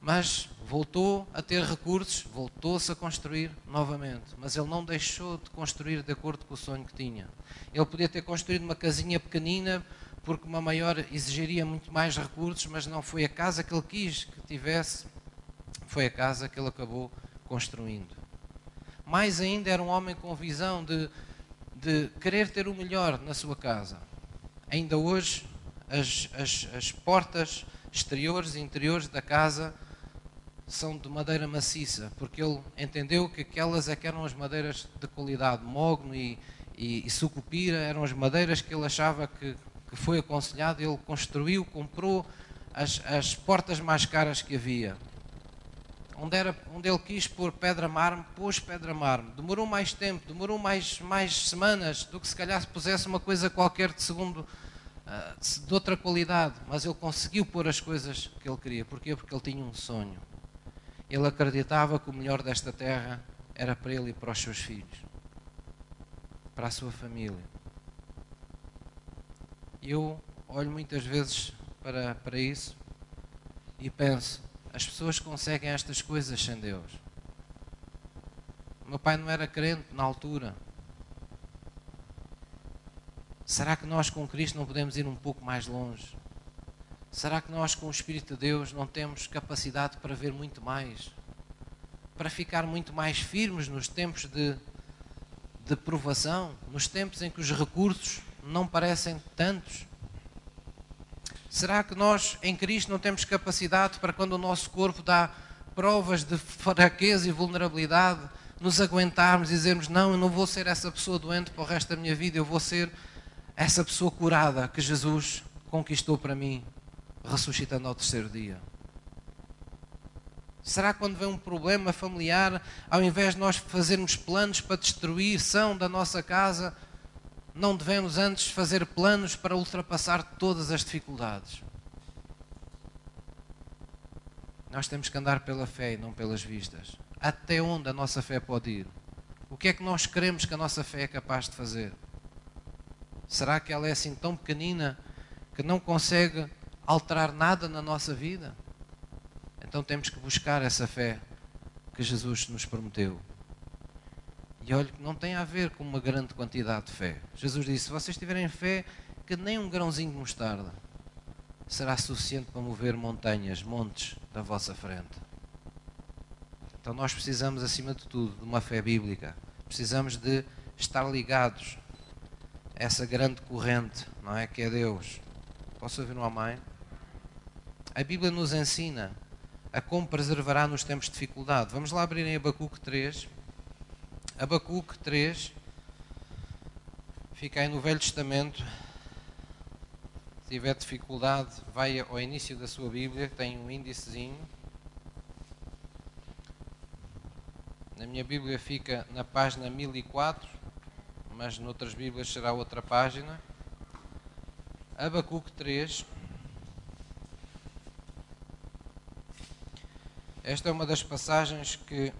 Mas voltou a ter recursos, voltou-se a construir novamente. Mas ele não deixou de construir de acordo com o sonho que tinha. Ele podia ter construído uma casinha pequenina, porque uma maior exigiria muito mais recursos, mas não foi a casa que ele quis que tivesse, foi a casa que ele acabou construindo. Mais ainda, era um homem com visão de, de querer ter o melhor na sua casa. Ainda hoje, as, as, as portas exteriores e interiores da casa são de madeira maciça, porque ele entendeu que aquelas é que eram as madeiras de qualidade. Mogno e, e, e sucupira eram as madeiras que ele achava que, que foi aconselhado. Ele construiu, comprou as, as portas mais caras que havia. Onde, era, onde ele quis pôr pedra mármore, pôs pedra mármore. Demorou mais tempo, demorou mais, mais semanas do que se calhar se pusesse uma coisa qualquer de segundo, ah, de outra qualidade. Mas ele conseguiu pôr as coisas que ele queria. Porquê? Porque ele tinha um sonho. Ele acreditava que o melhor desta terra era para ele e para os seus filhos, para a sua família. Eu olho muitas vezes para, para isso e penso: as pessoas conseguem estas coisas sem Deus. O meu pai não era crente na altura. Será que nós com Cristo não podemos ir um pouco mais longe? Será que nós, com o Espírito de Deus, não temos capacidade para ver muito mais? Para ficar muito mais firmes nos tempos de, de provação, nos tempos em que os recursos não parecem tantos? Será que nós, em Cristo, não temos capacidade para, quando o nosso corpo dá provas de fraqueza e vulnerabilidade, nos aguentarmos e dizermos: Não, eu não vou ser essa pessoa doente para o resto da minha vida, eu vou ser essa pessoa curada que Jesus conquistou para mim ressuscitando ao terceiro dia? Será que quando vem um problema familiar, ao invés de nós fazermos planos para destruição da nossa casa, não devemos antes fazer planos para ultrapassar todas as dificuldades? Nós temos que andar pela fé e não pelas vistas. Até onde a nossa fé pode ir? O que é que nós queremos que a nossa fé é capaz de fazer? Será que ela é assim tão pequenina que não consegue alterar nada na nossa vida, então temos que buscar essa fé que Jesus nos prometeu. E olha que não tem a ver com uma grande quantidade de fé. Jesus disse: se vocês tiverem fé, que nem um grãozinho de mostarda será suficiente para mover montanhas, montes da vossa frente. Então nós precisamos, acima de tudo, de uma fé bíblica. Precisamos de estar ligados a essa grande corrente, não é? Que é Deus. Posso ouvir um amém? a Bíblia nos ensina a como preservará nos tempos de dificuldade. Vamos lá abrir em Abacuque 3. Abacuque 3 fica aí no Velho Testamento. Se tiver dificuldade, vai ao início da sua Bíblia, tem um índicezinho. Na minha Bíblia fica na página 1004, mas noutras Bíblias será outra página. Abacuque 3. Esta é uma das passagens que,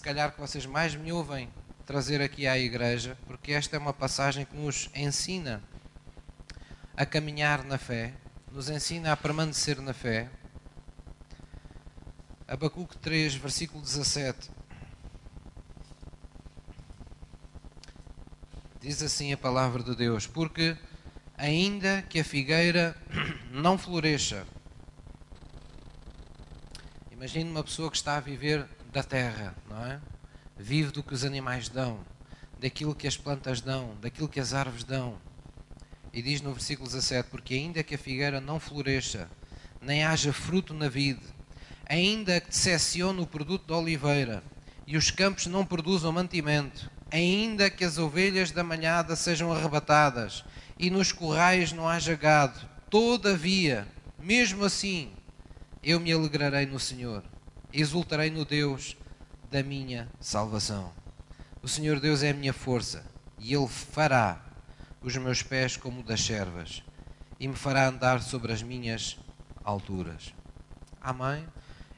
se calhar, que vocês mais me ouvem trazer aqui à igreja, porque esta é uma passagem que nos ensina a caminhar na fé, nos ensina a permanecer na fé. Abacuque 3, versículo 17. Diz assim a palavra de Deus: Porque ainda que a figueira não floresça, Imagine uma pessoa que está a viver da terra, não é? Vive do que os animais dão, daquilo que as plantas dão, daquilo que as árvores dão. E diz no versículo 17: Porque ainda que a figueira não floresça, nem haja fruto na vide, ainda que decepcione o produto da oliveira, e os campos não produzam mantimento, ainda que as ovelhas da manhada sejam arrebatadas, e nos currais não haja gado, todavia, mesmo assim, eu me alegrarei no Senhor, exultarei no Deus da minha salvação. O Senhor Deus é a minha força, e Ele fará os meus pés como das servas, e me fará andar sobre as minhas alturas. Amém?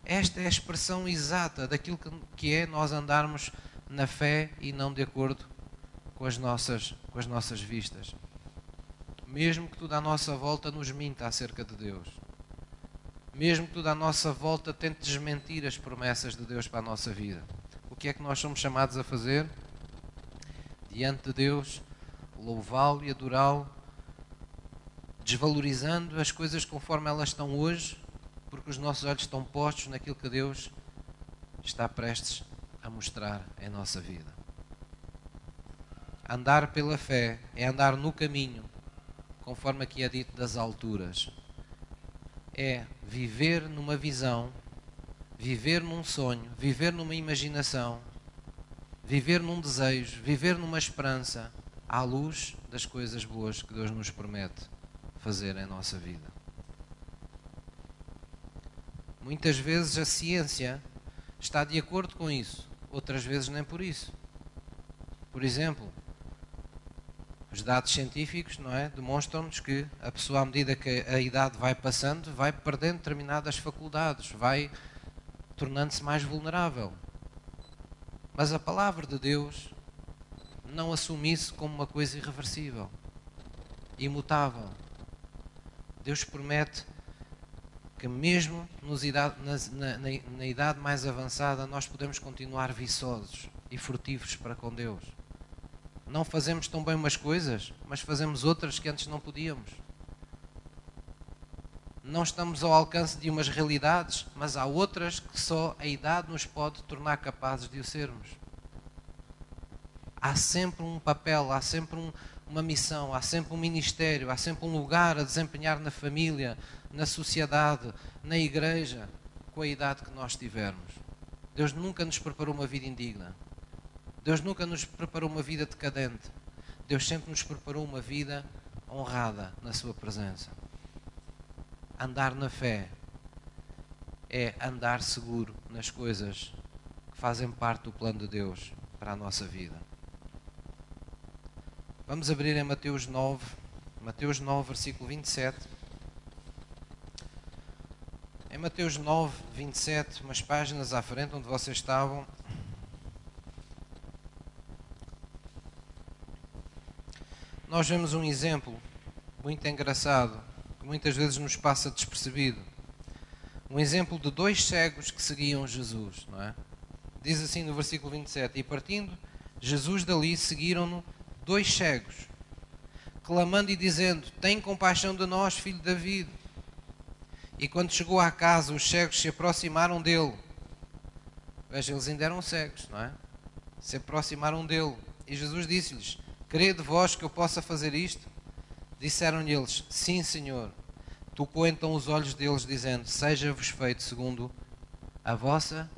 Esta é a expressão exata daquilo que é nós andarmos na fé e não de acordo com as nossas, com as nossas vistas. Mesmo que tudo à nossa volta nos minta acerca de Deus mesmo que tudo à nossa volta tente desmentir as promessas de Deus para a nossa vida. O que é que nós somos chamados a fazer? Diante de Deus, louvá-lo e adorá-lo, desvalorizando as coisas conforme elas estão hoje, porque os nossos olhos estão postos naquilo que Deus está prestes a mostrar em nossa vida. Andar pela fé é andar no caminho, conforme aqui é dito das alturas. É viver numa visão, viver num sonho, viver numa imaginação, viver num desejo, viver numa esperança, à luz das coisas boas que Deus nos promete fazer em nossa vida. Muitas vezes a ciência está de acordo com isso, outras vezes nem por isso. Por exemplo, os dados científicos não é, demonstram-nos que a pessoa, à medida que a idade vai passando, vai perdendo determinadas faculdades, vai tornando-se mais vulnerável. Mas a palavra de Deus não assume isso como uma coisa irreversível, imutável. Deus promete que mesmo idade, na, na, na, idade mais avançada nós podemos continuar viçosos e furtivos para com Deus. Não fazemos tão bem umas coisas, mas fazemos outras que antes não podíamos. Não estamos ao alcance de umas realidades, mas há outras que só a idade nos pode tornar capazes de o sermos. Há sempre um papel, há sempre um, uma missão, há sempre um ministério, há sempre um lugar a desempenhar na família, na sociedade, na igreja, com a idade que nós tivermos. Deus nunca nos preparou uma vida indigna. Deus nunca nos preparou uma vida decadente. Deus sempre nos preparou uma vida honrada na Sua presença. Andar na fé é andar seguro nas coisas que fazem parte do plano de Deus para a nossa vida. Vamos abrir em Mateus 9, Mateus 9, versículo 27. Em Mateus 9, 27, umas páginas à frente onde vocês estavam, nós vemos um exemplo muito engraçado que muitas vezes nos passa despercebido. Um exemplo de dois cegos que seguiam Jesus, não é? Diz assim no versículo 27: E partindo Jesus dali, seguiram-no dois cegos, clamando e dizendo: Tem compaixão de nós, filho de David. E quando chegou à casa, os cegos se aproximaram dele. Veja, eles ainda eram cegos, não é? Se aproximaram dele. E Jesus disse-lhes: Crede vós que eu possa fazer isto? Disseram-lhe eles: Sim, Senhor. Tocou então os olhos deles, dizendo: Seja-vos feito segundo a vossa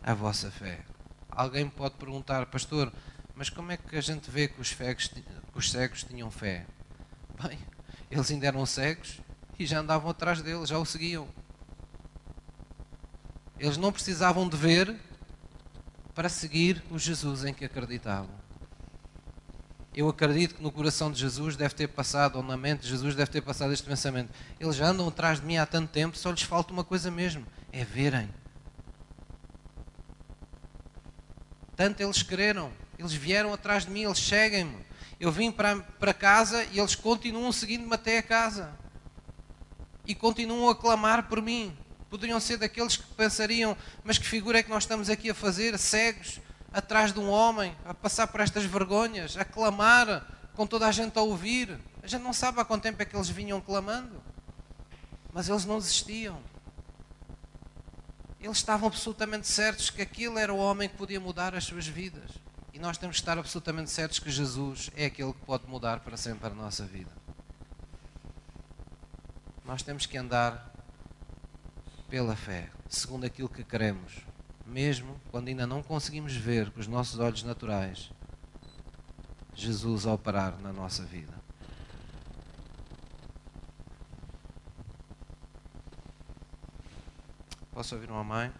a vossa fé. Alguém pode perguntar, pastor, mas como é que a gente vê que os, cegos, que os cegos tinham fé? Bem, eles ainda eram cegos e já andavam atrás dele, já o seguiam. Eles não precisavam de ver para seguir o Jesus em que acreditavam. Eu acredito que no coração de Jesus deve ter passado, ou na mente de Jesus deve ter passado este pensamento. Eles já andam atrás de mim há tanto tempo, só lhes falta uma coisa mesmo: é verem. Tanto eles quereram eles vieram atrás de mim, eles seguem-me. Eu vim para, para casa e eles continuam seguindo-me até a casa. E continuam a clamar por mim. Poderiam ser daqueles que pensariam: mas que figura é que nós estamos aqui a fazer, cegos, atrás de um homem, a passar por estas vergonhas, a clamar, com toda a gente a ouvir. A gente não sabe há quanto tempo é que eles vinham clamando. Mas eles não desistiam. Eles estavam absolutamente certos que aquele era o homem que podia mudar as suas vidas. E nós temos que estar absolutamente certos que Jesus é aquele que pode mudar para sempre a nossa vida. Nós temos que andar pela fé, segundo aquilo que queremos, mesmo quando ainda não conseguimos ver com os nossos olhos naturais Jesus a operar na nossa vida. Posso ouvir uma mãe?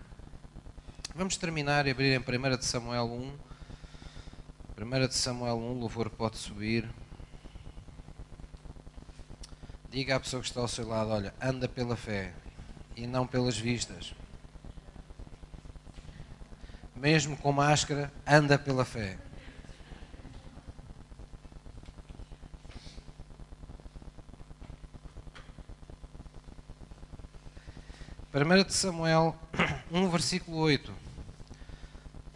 Vamos terminar e abrir em 1 Samuel 1. 1 de Samuel 1, louvor pode subir. Diga à pessoa que está ao seu lado: olha, anda pela fé e não pelas vistas. Mesmo com máscara, anda pela fé. 1 de Samuel 1, versículo 8.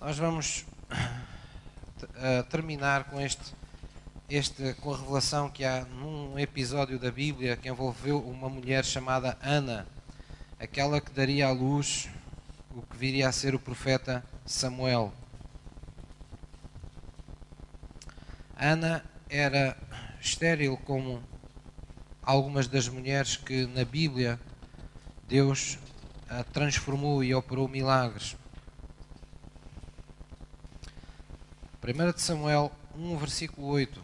Nós vamos uh, terminar com este, este, com a revelação que há num episódio da Bíblia que envolveu uma mulher chamada Ana, aquela que daria à luz o que viria a ser o profeta Samuel. Ana era estéril como algumas das mulheres que na Bíblia Deus a transformou e operou milagres. 1 de Samuel 1, versículo 8.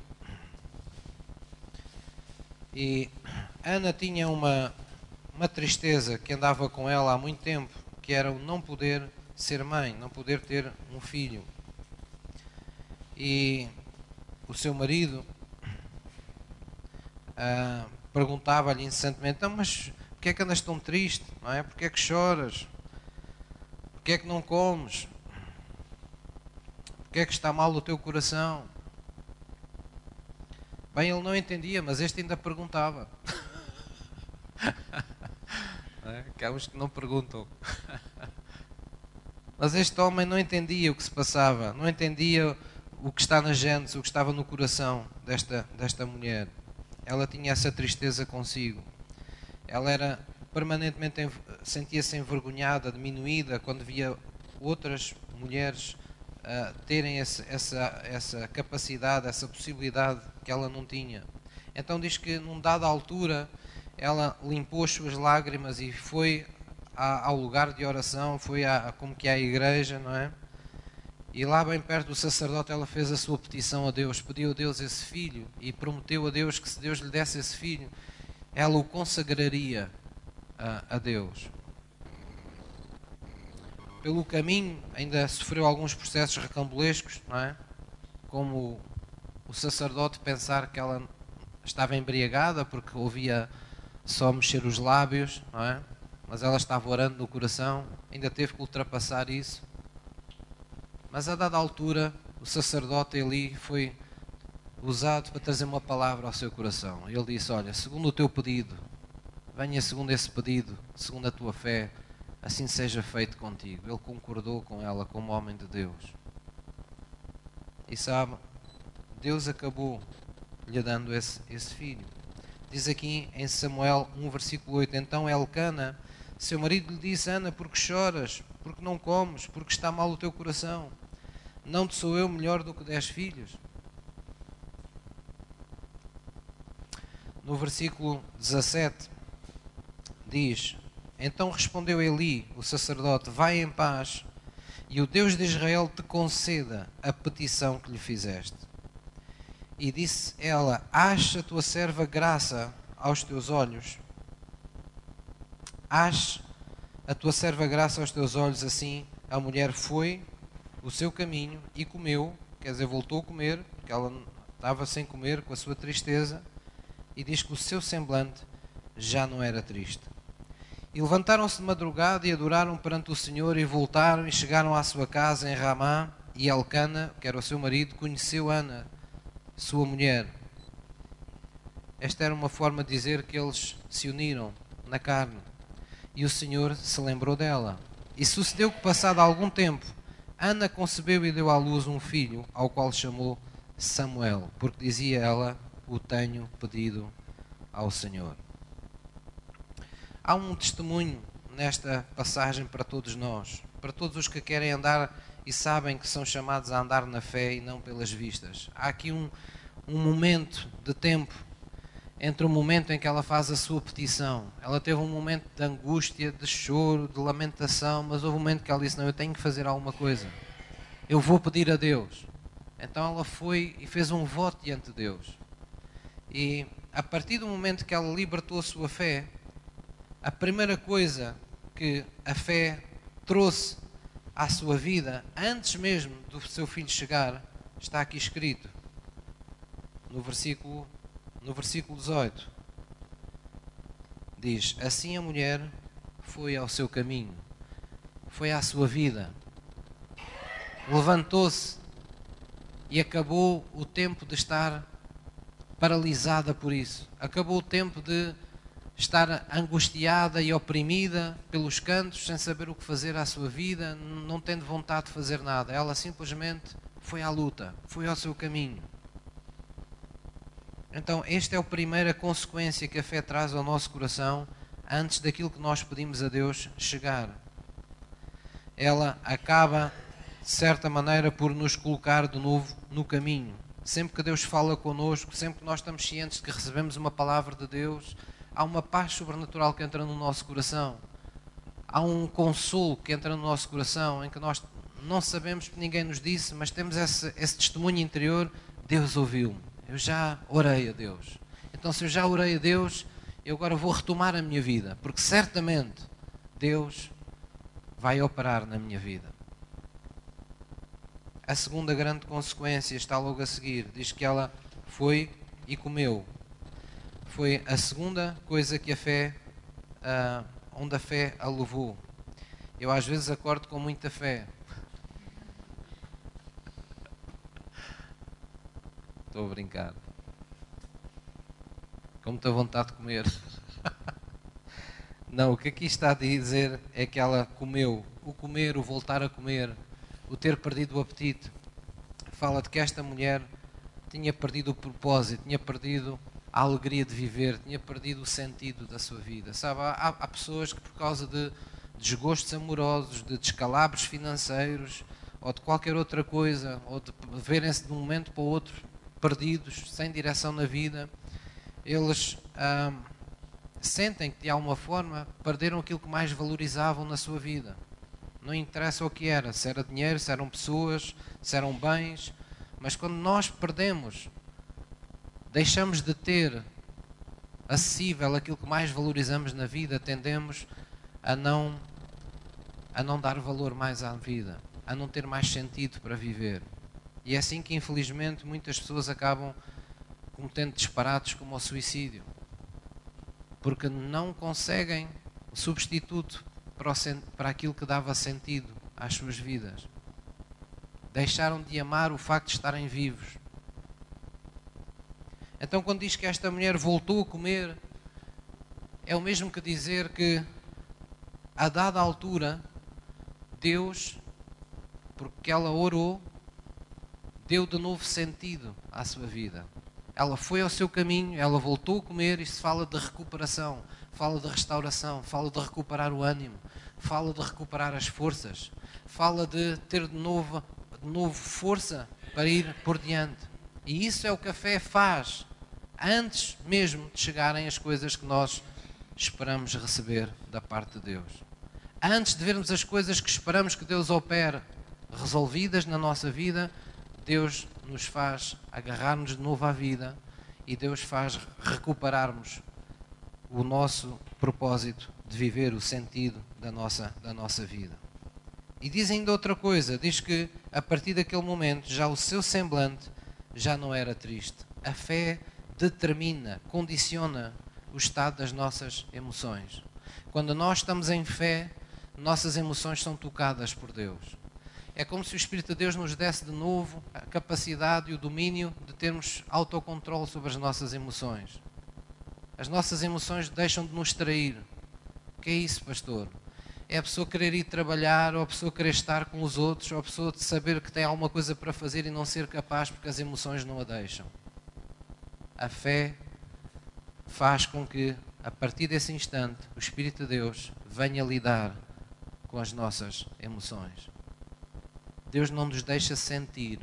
E Ana tinha uma, uma tristeza que andava com ela há muito tempo, que era o não poder ser mãe, não poder ter um filho. E o seu marido ah, perguntava-lhe incessantemente: então, mas porquê é que andas tão triste? Não é? Porquê é que choras? Porquê é que não comes? que é que está mal o teu coração? Bem, ele não entendia, mas este ainda perguntava. é? Que há uns que não perguntam. Mas este homem não entendia o que se passava, não entendia o que está na gente, o que estava no coração desta, desta mulher. Ela tinha essa tristeza consigo. Ela era permanentemente sentia-se envergonhada, diminuída quando via outras mulheres uh, terem esse, essa, essa capacidade, essa possibilidade que ela não tinha. Então diz que num dada altura ela limpou as suas lágrimas e foi ao lugar de oração, foi a, como que é a igreja, não é? E lá bem perto do sacerdote ela fez a sua petição a Deus, pediu a Deus esse filho e prometeu a Deus que se Deus lhe desse esse filho, ela o consagraria a, a Deus pelo caminho ainda sofreu alguns processos recambulescos, não é? Como o sacerdote pensar que ela estava embriagada porque ouvia só mexer os lábios, não é? Mas ela estava orando no coração, ainda teve que ultrapassar isso. Mas a dada altura, o sacerdote ali foi usado para trazer uma palavra ao seu coração. Ele disse: Olha, segundo o teu pedido, venha segundo esse pedido, segundo a tua fé, assim seja feito contigo. Ele concordou com ela como homem de Deus. E sabe, Deus acabou lhe dando esse, esse filho. Diz aqui em Samuel 1, versículo 8: Então Elcana, seu marido, lhe disse: Ana, porque choras? Porque não comes? Porque está mal o teu coração? Não te sou eu melhor do que dez filhos? No versículo 17 diz: então respondeu Eli, o sacerdote: Vai em paz, e o Deus de Israel te conceda a petição que lhe fizeste. E disse ela: Acha tua serva graça aos teus olhos. Ache a tua serva graça aos teus olhos. Assim a mulher foi o seu caminho e comeu, quer dizer, voltou a comer, porque ela estava sem comer com a sua tristeza, e diz que o seu semblante já não era triste. E levantaram-se de madrugada e adoraram perante o Senhor e voltaram e chegaram à sua casa em Ramá e Elcana, que era o seu marido, conheceu Ana, sua mulher. Esta era uma forma de dizer que eles se uniram na carne. E o Senhor se lembrou dela. E sucedeu que, passado algum tempo, Ana concebeu e deu à luz um filho, ao qual chamou Samuel, porque dizia ela: O tenho pedido ao Senhor. Há um testemunho nesta passagem para todos nós, para todos os que querem andar e sabem que são chamados a andar na fé e não pelas vistas. Há aqui um, um momento de tempo entre o momento em que ela faz a sua petição. Ela teve um momento de angústia, de choro, de lamentação, mas houve um momento que ela disse: Não, eu tenho que fazer alguma coisa. Eu vou pedir a Deus. Então ela foi e fez um voto diante de Deus. E a partir do momento que ela libertou a sua fé, a primeira coisa que a fé trouxe à sua vida, antes mesmo do seu filho chegar, está aqui escrito no versículo, no versículo 18. Diz: Assim a mulher foi ao seu caminho, foi à sua vida, levantou-se e acabou o tempo de estar paralisada por isso, acabou o tempo de estar angustiada e oprimida pelos cantos, sem saber o que fazer à sua vida, não tendo vontade de fazer nada. Ela simplesmente foi à luta, foi ao seu caminho. Então, esta é a primeira consequência que a fé traz ao nosso coração antes daquilo que nós pedimos a Deus chegar. Ela acaba, de certa maneira, por nos colocar de novo no caminho. Sempre que Deus fala connosco, sempre que nós estamos cientes de que recebemos uma palavra de Deus, há uma paz sobrenatural que entra no nosso coração. Há um consolo que entra no nosso coração, em que nós não sabemos, porque ninguém nos disse, mas temos esse, esse testemunho interior: Deus ouviu-me eu já orei a Deus. Então, se eu já orei a Deus, eu agora vou retomar a minha vida, porque certamente Deus vai operar na minha vida. A segunda grande consequência está logo a seguir. Diz que ela foi e comeu. Foi a segunda coisa que a fé, uh, onde a fé a levou. Eu às vezes acordo com muita fé, Estou a brincar. Com muita vontade de comer. Não, o que aqui está a dizer é que ela comeu. O comer, o voltar a comer, o ter perdido o apetite. Fala de que esta mulher tinha perdido o propósito, tinha perdido a alegria de viver, tinha perdido o sentido da sua vida. Sabe, há, há pessoas que por causa de desgostos amorosos, de descalabros financeiros ou de qualquer outra coisa, ou de verem-se de um momento para o outro perdidos, sem direção na vida, eles sentem que de alguma forma perderam aquilo que mais valorizavam na sua vida. Não interessa o que era, se era dinheiro, se eram pessoas, se eram bens, mas quando nós perdemos, deixamos de ter acessível aquilo que mais valorizamos na vida, tendemos a não a não dar valor mais à vida, a não ter mais sentido para viver. E é assim que, infelizmente, muitas pessoas acabam cometendo disparates como o suicídio. Porque não conseguem substituto para, o, para aquilo que dava sentido às suas vidas. Deixaram de amar o facto de estarem vivos. Então, quando diz que esta mulher voltou a comer, é o mesmo que dizer que, a dada altura, Deus, porque ela orou, deu de novo sentido à sua vida. Ela foi ao seu caminho, ela voltou a comer. Isto fala de recuperação, fala de restauração, fala de recuperar o ânimo, fala de recuperar as forças, fala de ter de novo, de novo força para ir por diante. E isso é o que a fé faz antes mesmo de chegarem as coisas que nós esperamos receber da parte de Deus. Antes de vermos as coisas que esperamos que Deus opere resolvidas na nossa vida, Deus nos faz agarrar-nos de novo à vida e Deus faz recuperarmos o nosso propósito de viver o sentido da nossa, da nossa vida. E diz ainda outra coisa: diz que a partir daquele momento já o seu semblante já não era triste. A fé determina, condiciona o estado das nossas emoções. Quando nós estamos em fé, nossas emoções são tocadas por Deus. É como se o Espírito de Deus nos desse de novo a capacidade e o domínio de termos autocontrole sobre as nossas emoções. As nossas emoções deixam de nos trair. O que é isso, pastor? É a pessoa querer ir trabalhar, ou a pessoa querer estar com os outros, ou a pessoa de saber que tem alguma coisa para fazer e não ser capaz porque as emoções não a deixam. A fé faz com que, a partir desse instante, o Espírito de Deus venha lidar com as nossas emoções. Deus não nos deixa sentir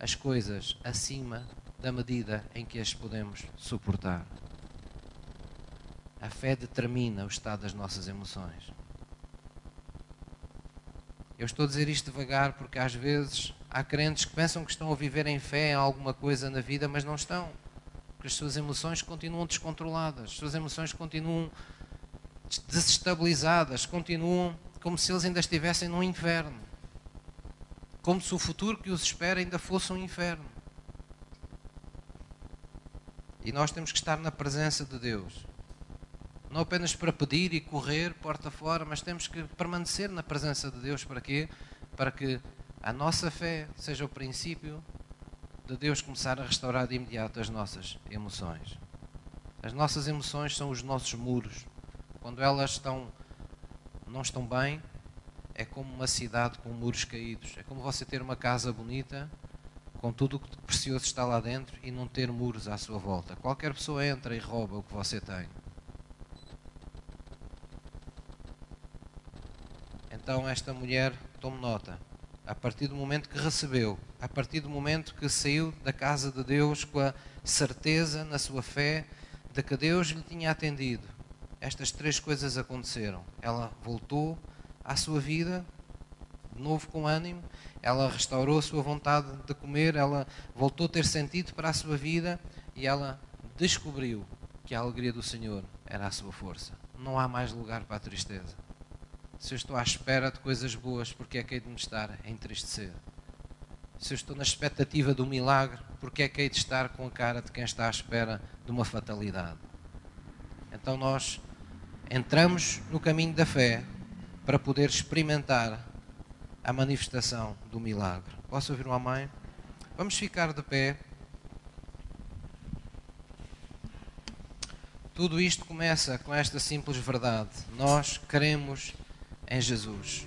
as coisas acima da medida em que as podemos suportar. A fé determina o estado das nossas emoções. Eu estou a dizer isto devagar porque às vezes há crentes que pensam que estão a viver em fé em alguma coisa na vida, mas não estão. Porque as suas emoções continuam descontroladas, as suas emoções continuam desestabilizadas, continuam como se eles ainda estivessem num inferno como se o futuro que os espera ainda fosse um inferno. E nós temos que estar na presença de Deus. Não apenas para pedir e correr porta fora, mas temos que permanecer na presença de Deus para quê? Para que a nossa fé seja o princípio de Deus começar a restaurar de imediato as nossas emoções. As nossas emoções são os nossos muros. Quando elas estão não estão bem, é como uma cidade com muros caídos. É como você ter uma casa bonita, com tudo o que precioso está lá dentro e não ter muros à sua volta. Qualquer pessoa entra e rouba o que você tem. Então esta mulher, tome nota, a partir do momento que recebeu, a partir do momento que saiu da casa de Deus com a certeza na sua fé de que Deus lhe tinha atendido, estas três coisas aconteceram. Ela voltou à sua vida, de novo com ânimo, ela restaurou a sua vontade de comer, ela voltou a ter sentido para a sua vida e ela descobriu que a alegria do Senhor era a sua força. Não há mais lugar para a tristeza. Se eu estou à espera de coisas boas, porque é que hei de me estar a entristecer? Se eu estou na expectativa do milagre, porque é que hei de estar com a cara de quem está à espera de uma fatalidade? Então nós entramos no caminho da fé para poder experimentar a manifestação do milagre. Posso ouvir uma mãe? Vamos ficar de pé. Tudo isto começa com esta simples verdade. Nós queremos em Jesus.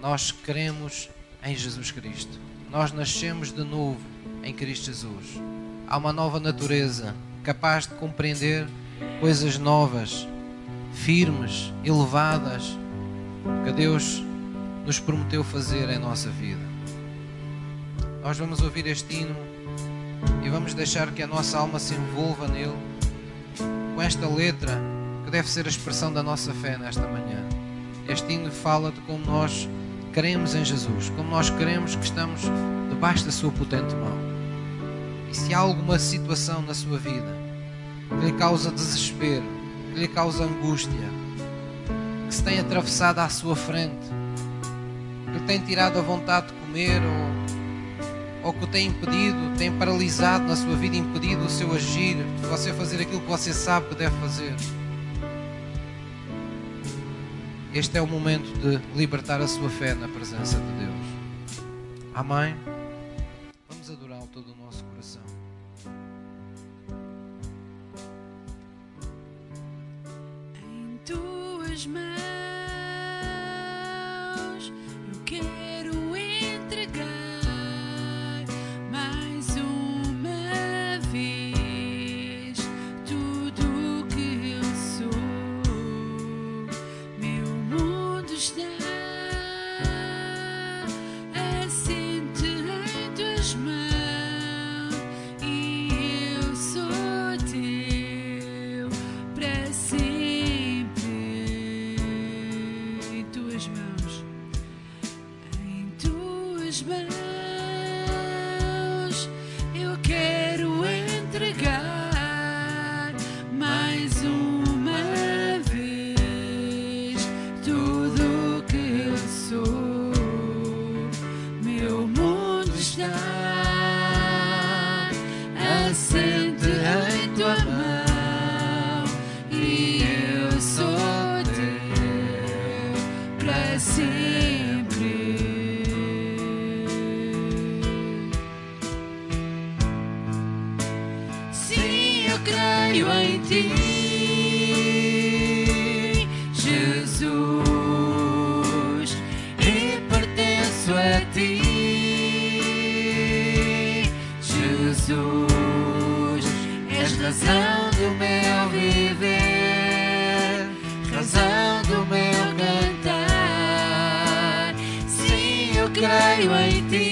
Nós queremos em Jesus Cristo. Nós nascemos de novo em Cristo Jesus. Há uma nova natureza capaz de compreender coisas novas, firmes, elevadas, que Deus nos prometeu fazer em nossa vida. Nós vamos ouvir este hino e vamos deixar que a nossa alma se envolva nele com esta letra deve ser a expressão da nossa fé nesta manhã. Este hino fala de como nós queremos em Jesus, como nós queremos que estamos debaixo da Sua potente mão. E se há alguma situação na sua vida que lhe causa desespero, que lhe causa angústia, que se tem atravessado à sua frente, que lhe tem tirado a vontade de comer ou, ou que o tem impedido, tem paralisado na sua vida, impedido o seu agir, de você fazer aquilo que você sabe que deve fazer este é o momento de libertar a sua fé na presença de Deus. Amém? judgment. penso a ti, Jesus, és razão do meu viver, razão do meu cantar. Sim, eu creio em ti.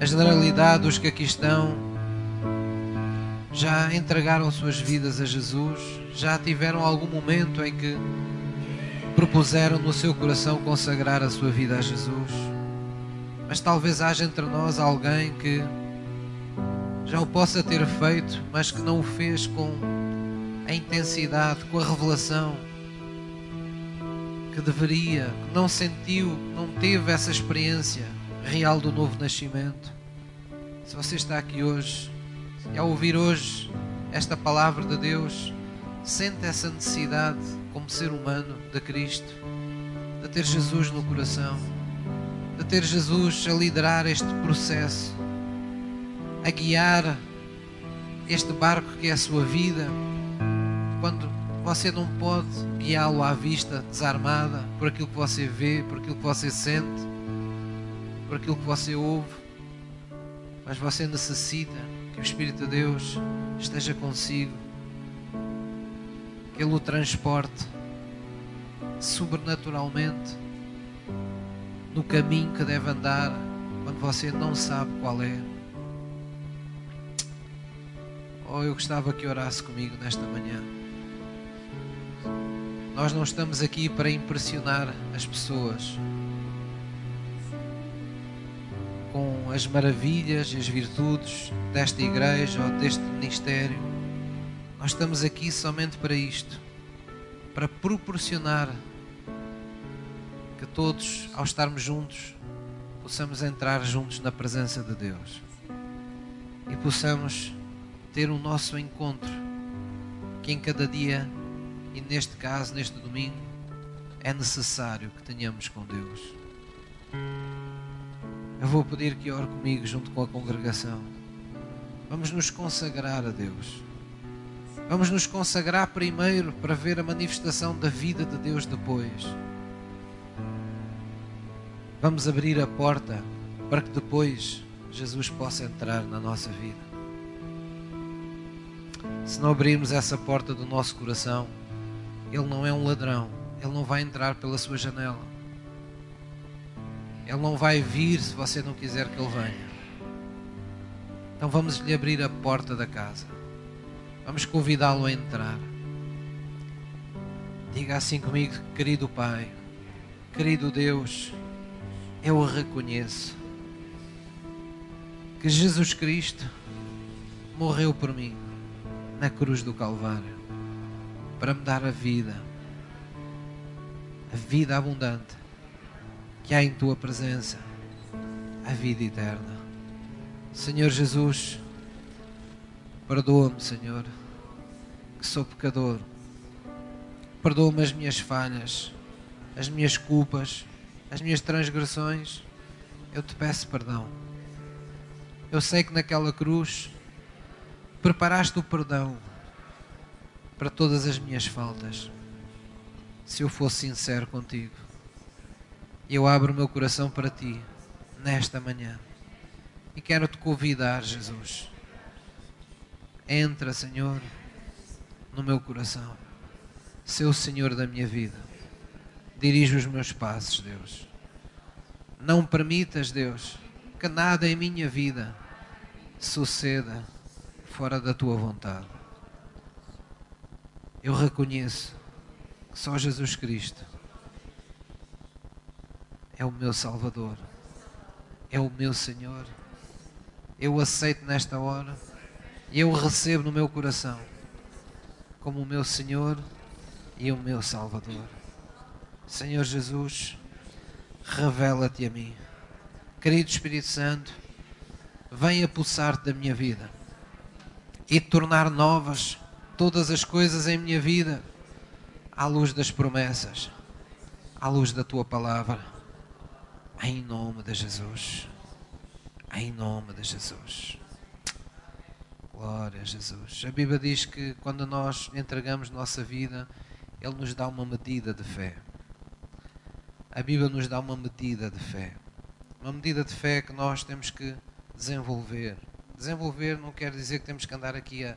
A generalidade dos que aqui estão já entregaram suas vidas a Jesus, já tiveram algum momento em que propuseram no seu coração consagrar a sua vida a Jesus. Mas talvez haja entre nós alguém que já o possa ter feito, mas que não o fez com a intensidade, com a revelação que deveria, que não sentiu, não teve essa experiência real do novo nascimento. Se você está aqui hoje e ao ouvir hoje esta palavra de Deus, sente essa necessidade como ser humano de Cristo, de ter Jesus no coração, de ter Jesus a liderar este processo, a guiar este barco que é a sua vida, quando você não pode guiá-lo à vista, desarmada, por aquilo que você vê, por aquilo que você sente, por aquilo que você ouve, mas você necessita que o Espírito de Deus esteja consigo, que Ele o transporte sobrenaturalmente no caminho que deve andar quando você não sabe qual é. Oh, eu gostava que orasse comigo nesta manhã. Nós não estamos aqui para impressionar as pessoas com as maravilhas e as virtudes desta igreja ou deste ministério. Nós estamos aqui somente para isto para proporcionar que todos, ao estarmos juntos, possamos entrar juntos na presença de Deus e possamos ter o nosso encontro que em cada dia e neste caso, neste domingo, é necessário que tenhamos com Deus. Eu vou pedir que ore comigo junto com a congregação. Vamos nos consagrar a Deus. Vamos nos consagrar primeiro para ver a manifestação da vida de Deus depois. Vamos abrir a porta para que depois Jesus possa entrar na nossa vida. Se não abrirmos essa porta do nosso coração, Ele não é um ladrão, Ele não vai entrar pela sua janela. Ele não vai vir se você não quiser que Ele venha. Então vamos lhe abrir a porta da casa. Vamos convidá-lo a entrar. Diga assim comigo, querido Pai, querido Deus, eu reconheço que Jesus Cristo morreu por mim na cruz do Calvário para me dar a vida, a vida abundante que há em tua presença, a vida eterna. Senhor Jesus, perdoa-me, Senhor, que sou pecador. Perdoa-me as minhas falhas, as minhas culpas, as minhas transgressões. Eu te peço perdão. Eu sei que naquela cruz preparaste o perdão para todas as minhas faltas. Se eu fosse sincero contigo, eu abro o meu coração para ti nesta manhã e quero te convidar, Jesus. Entra, Senhor, no meu coração. Seu Senhor da minha vida. Dirige os meus passos, Deus. Não permitas, Deus, que nada em minha vida suceda fora da tua vontade. Eu reconheço que só Jesus Cristo é o meu Salvador, é o meu Senhor. Eu aceito nesta hora e eu o recebo no meu coração como o meu Senhor e o meu Salvador. Senhor Jesus, revela-te a mim. Querido Espírito Santo, venha pulsar-te da minha vida e tornar novas todas as coisas em minha vida à luz das promessas, à luz da tua palavra. Em nome de Jesus. Em nome de Jesus. Glória a Jesus. A Bíblia diz que quando nós entregamos nossa vida, Ele nos dá uma medida de fé. A Bíblia nos dá uma medida de fé. Uma medida de fé que nós temos que desenvolver. Desenvolver não quer dizer que temos que andar aqui a,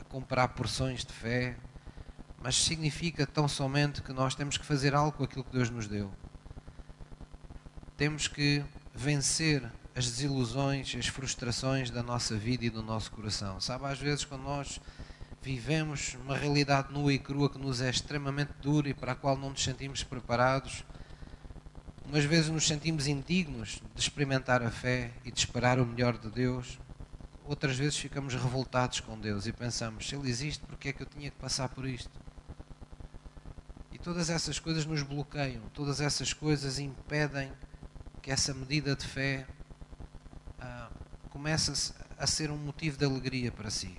a comprar porções de fé, mas significa tão somente que nós temos que fazer algo com aquilo que Deus nos deu. Temos que vencer as desilusões, as frustrações da nossa vida e do nosso coração. Sabe, às vezes quando nós vivemos uma realidade nua e crua que nos é extremamente dura e para a qual não nos sentimos preparados, umas vezes nos sentimos indignos de experimentar a fé e de esperar o melhor de Deus, outras vezes ficamos revoltados com Deus e pensamos: se Ele existe, porque é que eu tinha que passar por isto? E todas essas coisas nos bloqueiam, todas essas coisas impedem que essa medida de fé ah, comece a ser um motivo de alegria para si.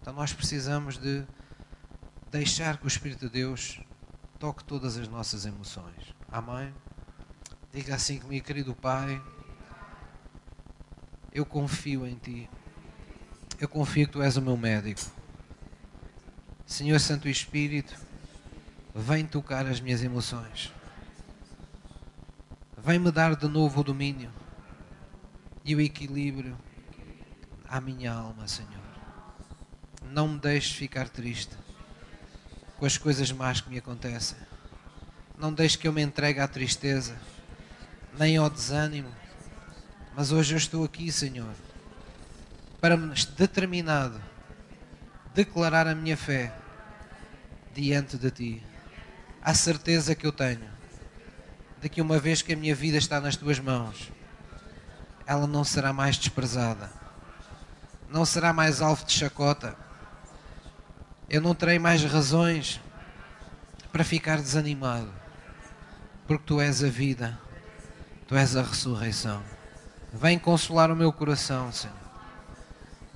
Então nós precisamos de deixar que o Espírito de Deus toque todas as nossas emoções. Amém? Diga assim comigo, querido Pai, eu confio em Ti. Eu confio que Tu és o meu médico. Senhor Santo Espírito, vem tocar as minhas emoções. Vem-me dar de novo o domínio e o equilíbrio à minha alma, Senhor. Não me deixes ficar triste com as coisas más que me acontecem. Não deixes que eu me entregue à tristeza, nem ao desânimo. Mas hoje eu estou aqui, Senhor, para determinado declarar a minha fé diante de Ti. A certeza que eu tenho de que uma vez que a minha vida está nas Tuas mãos, ela não será mais desprezada, não será mais alvo de chacota. Eu não terei mais razões para ficar desanimado, porque Tu és a vida, Tu és a ressurreição. Vem consolar o meu coração, Senhor.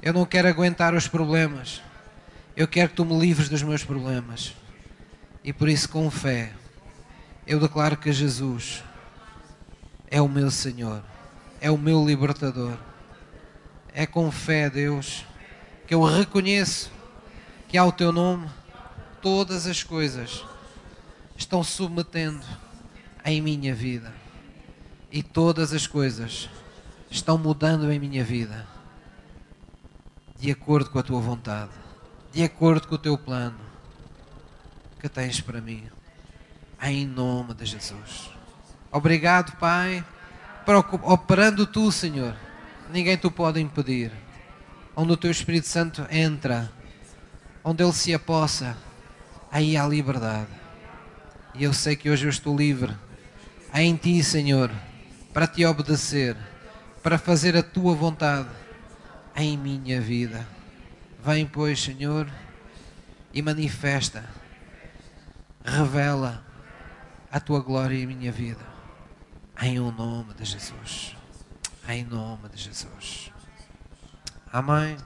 Eu não quero aguentar os problemas. Eu quero que tu me livres dos meus problemas. E por isso, com fé, eu declaro que Jesus é o meu Senhor, é o meu libertador. É com fé, Deus, que eu reconheço que ao teu nome todas as coisas estão submetendo em minha vida. E todas as coisas estão mudando em minha vida de acordo com a tua vontade, de acordo com o teu plano que tens para mim. Em nome de Jesus. Obrigado, Pai, operando tu, Senhor. Ninguém te pode impedir. Onde o teu Espírito Santo entra, onde ele se apossa, aí há liberdade. E eu sei que hoje eu estou livre em ti, Senhor, para te obedecer, para fazer a tua vontade em minha vida. Vem, pois, Senhor, e manifesta, revela a tua glória em minha vida. Em o nome de Jesus. Em nome de Jesus. Amém.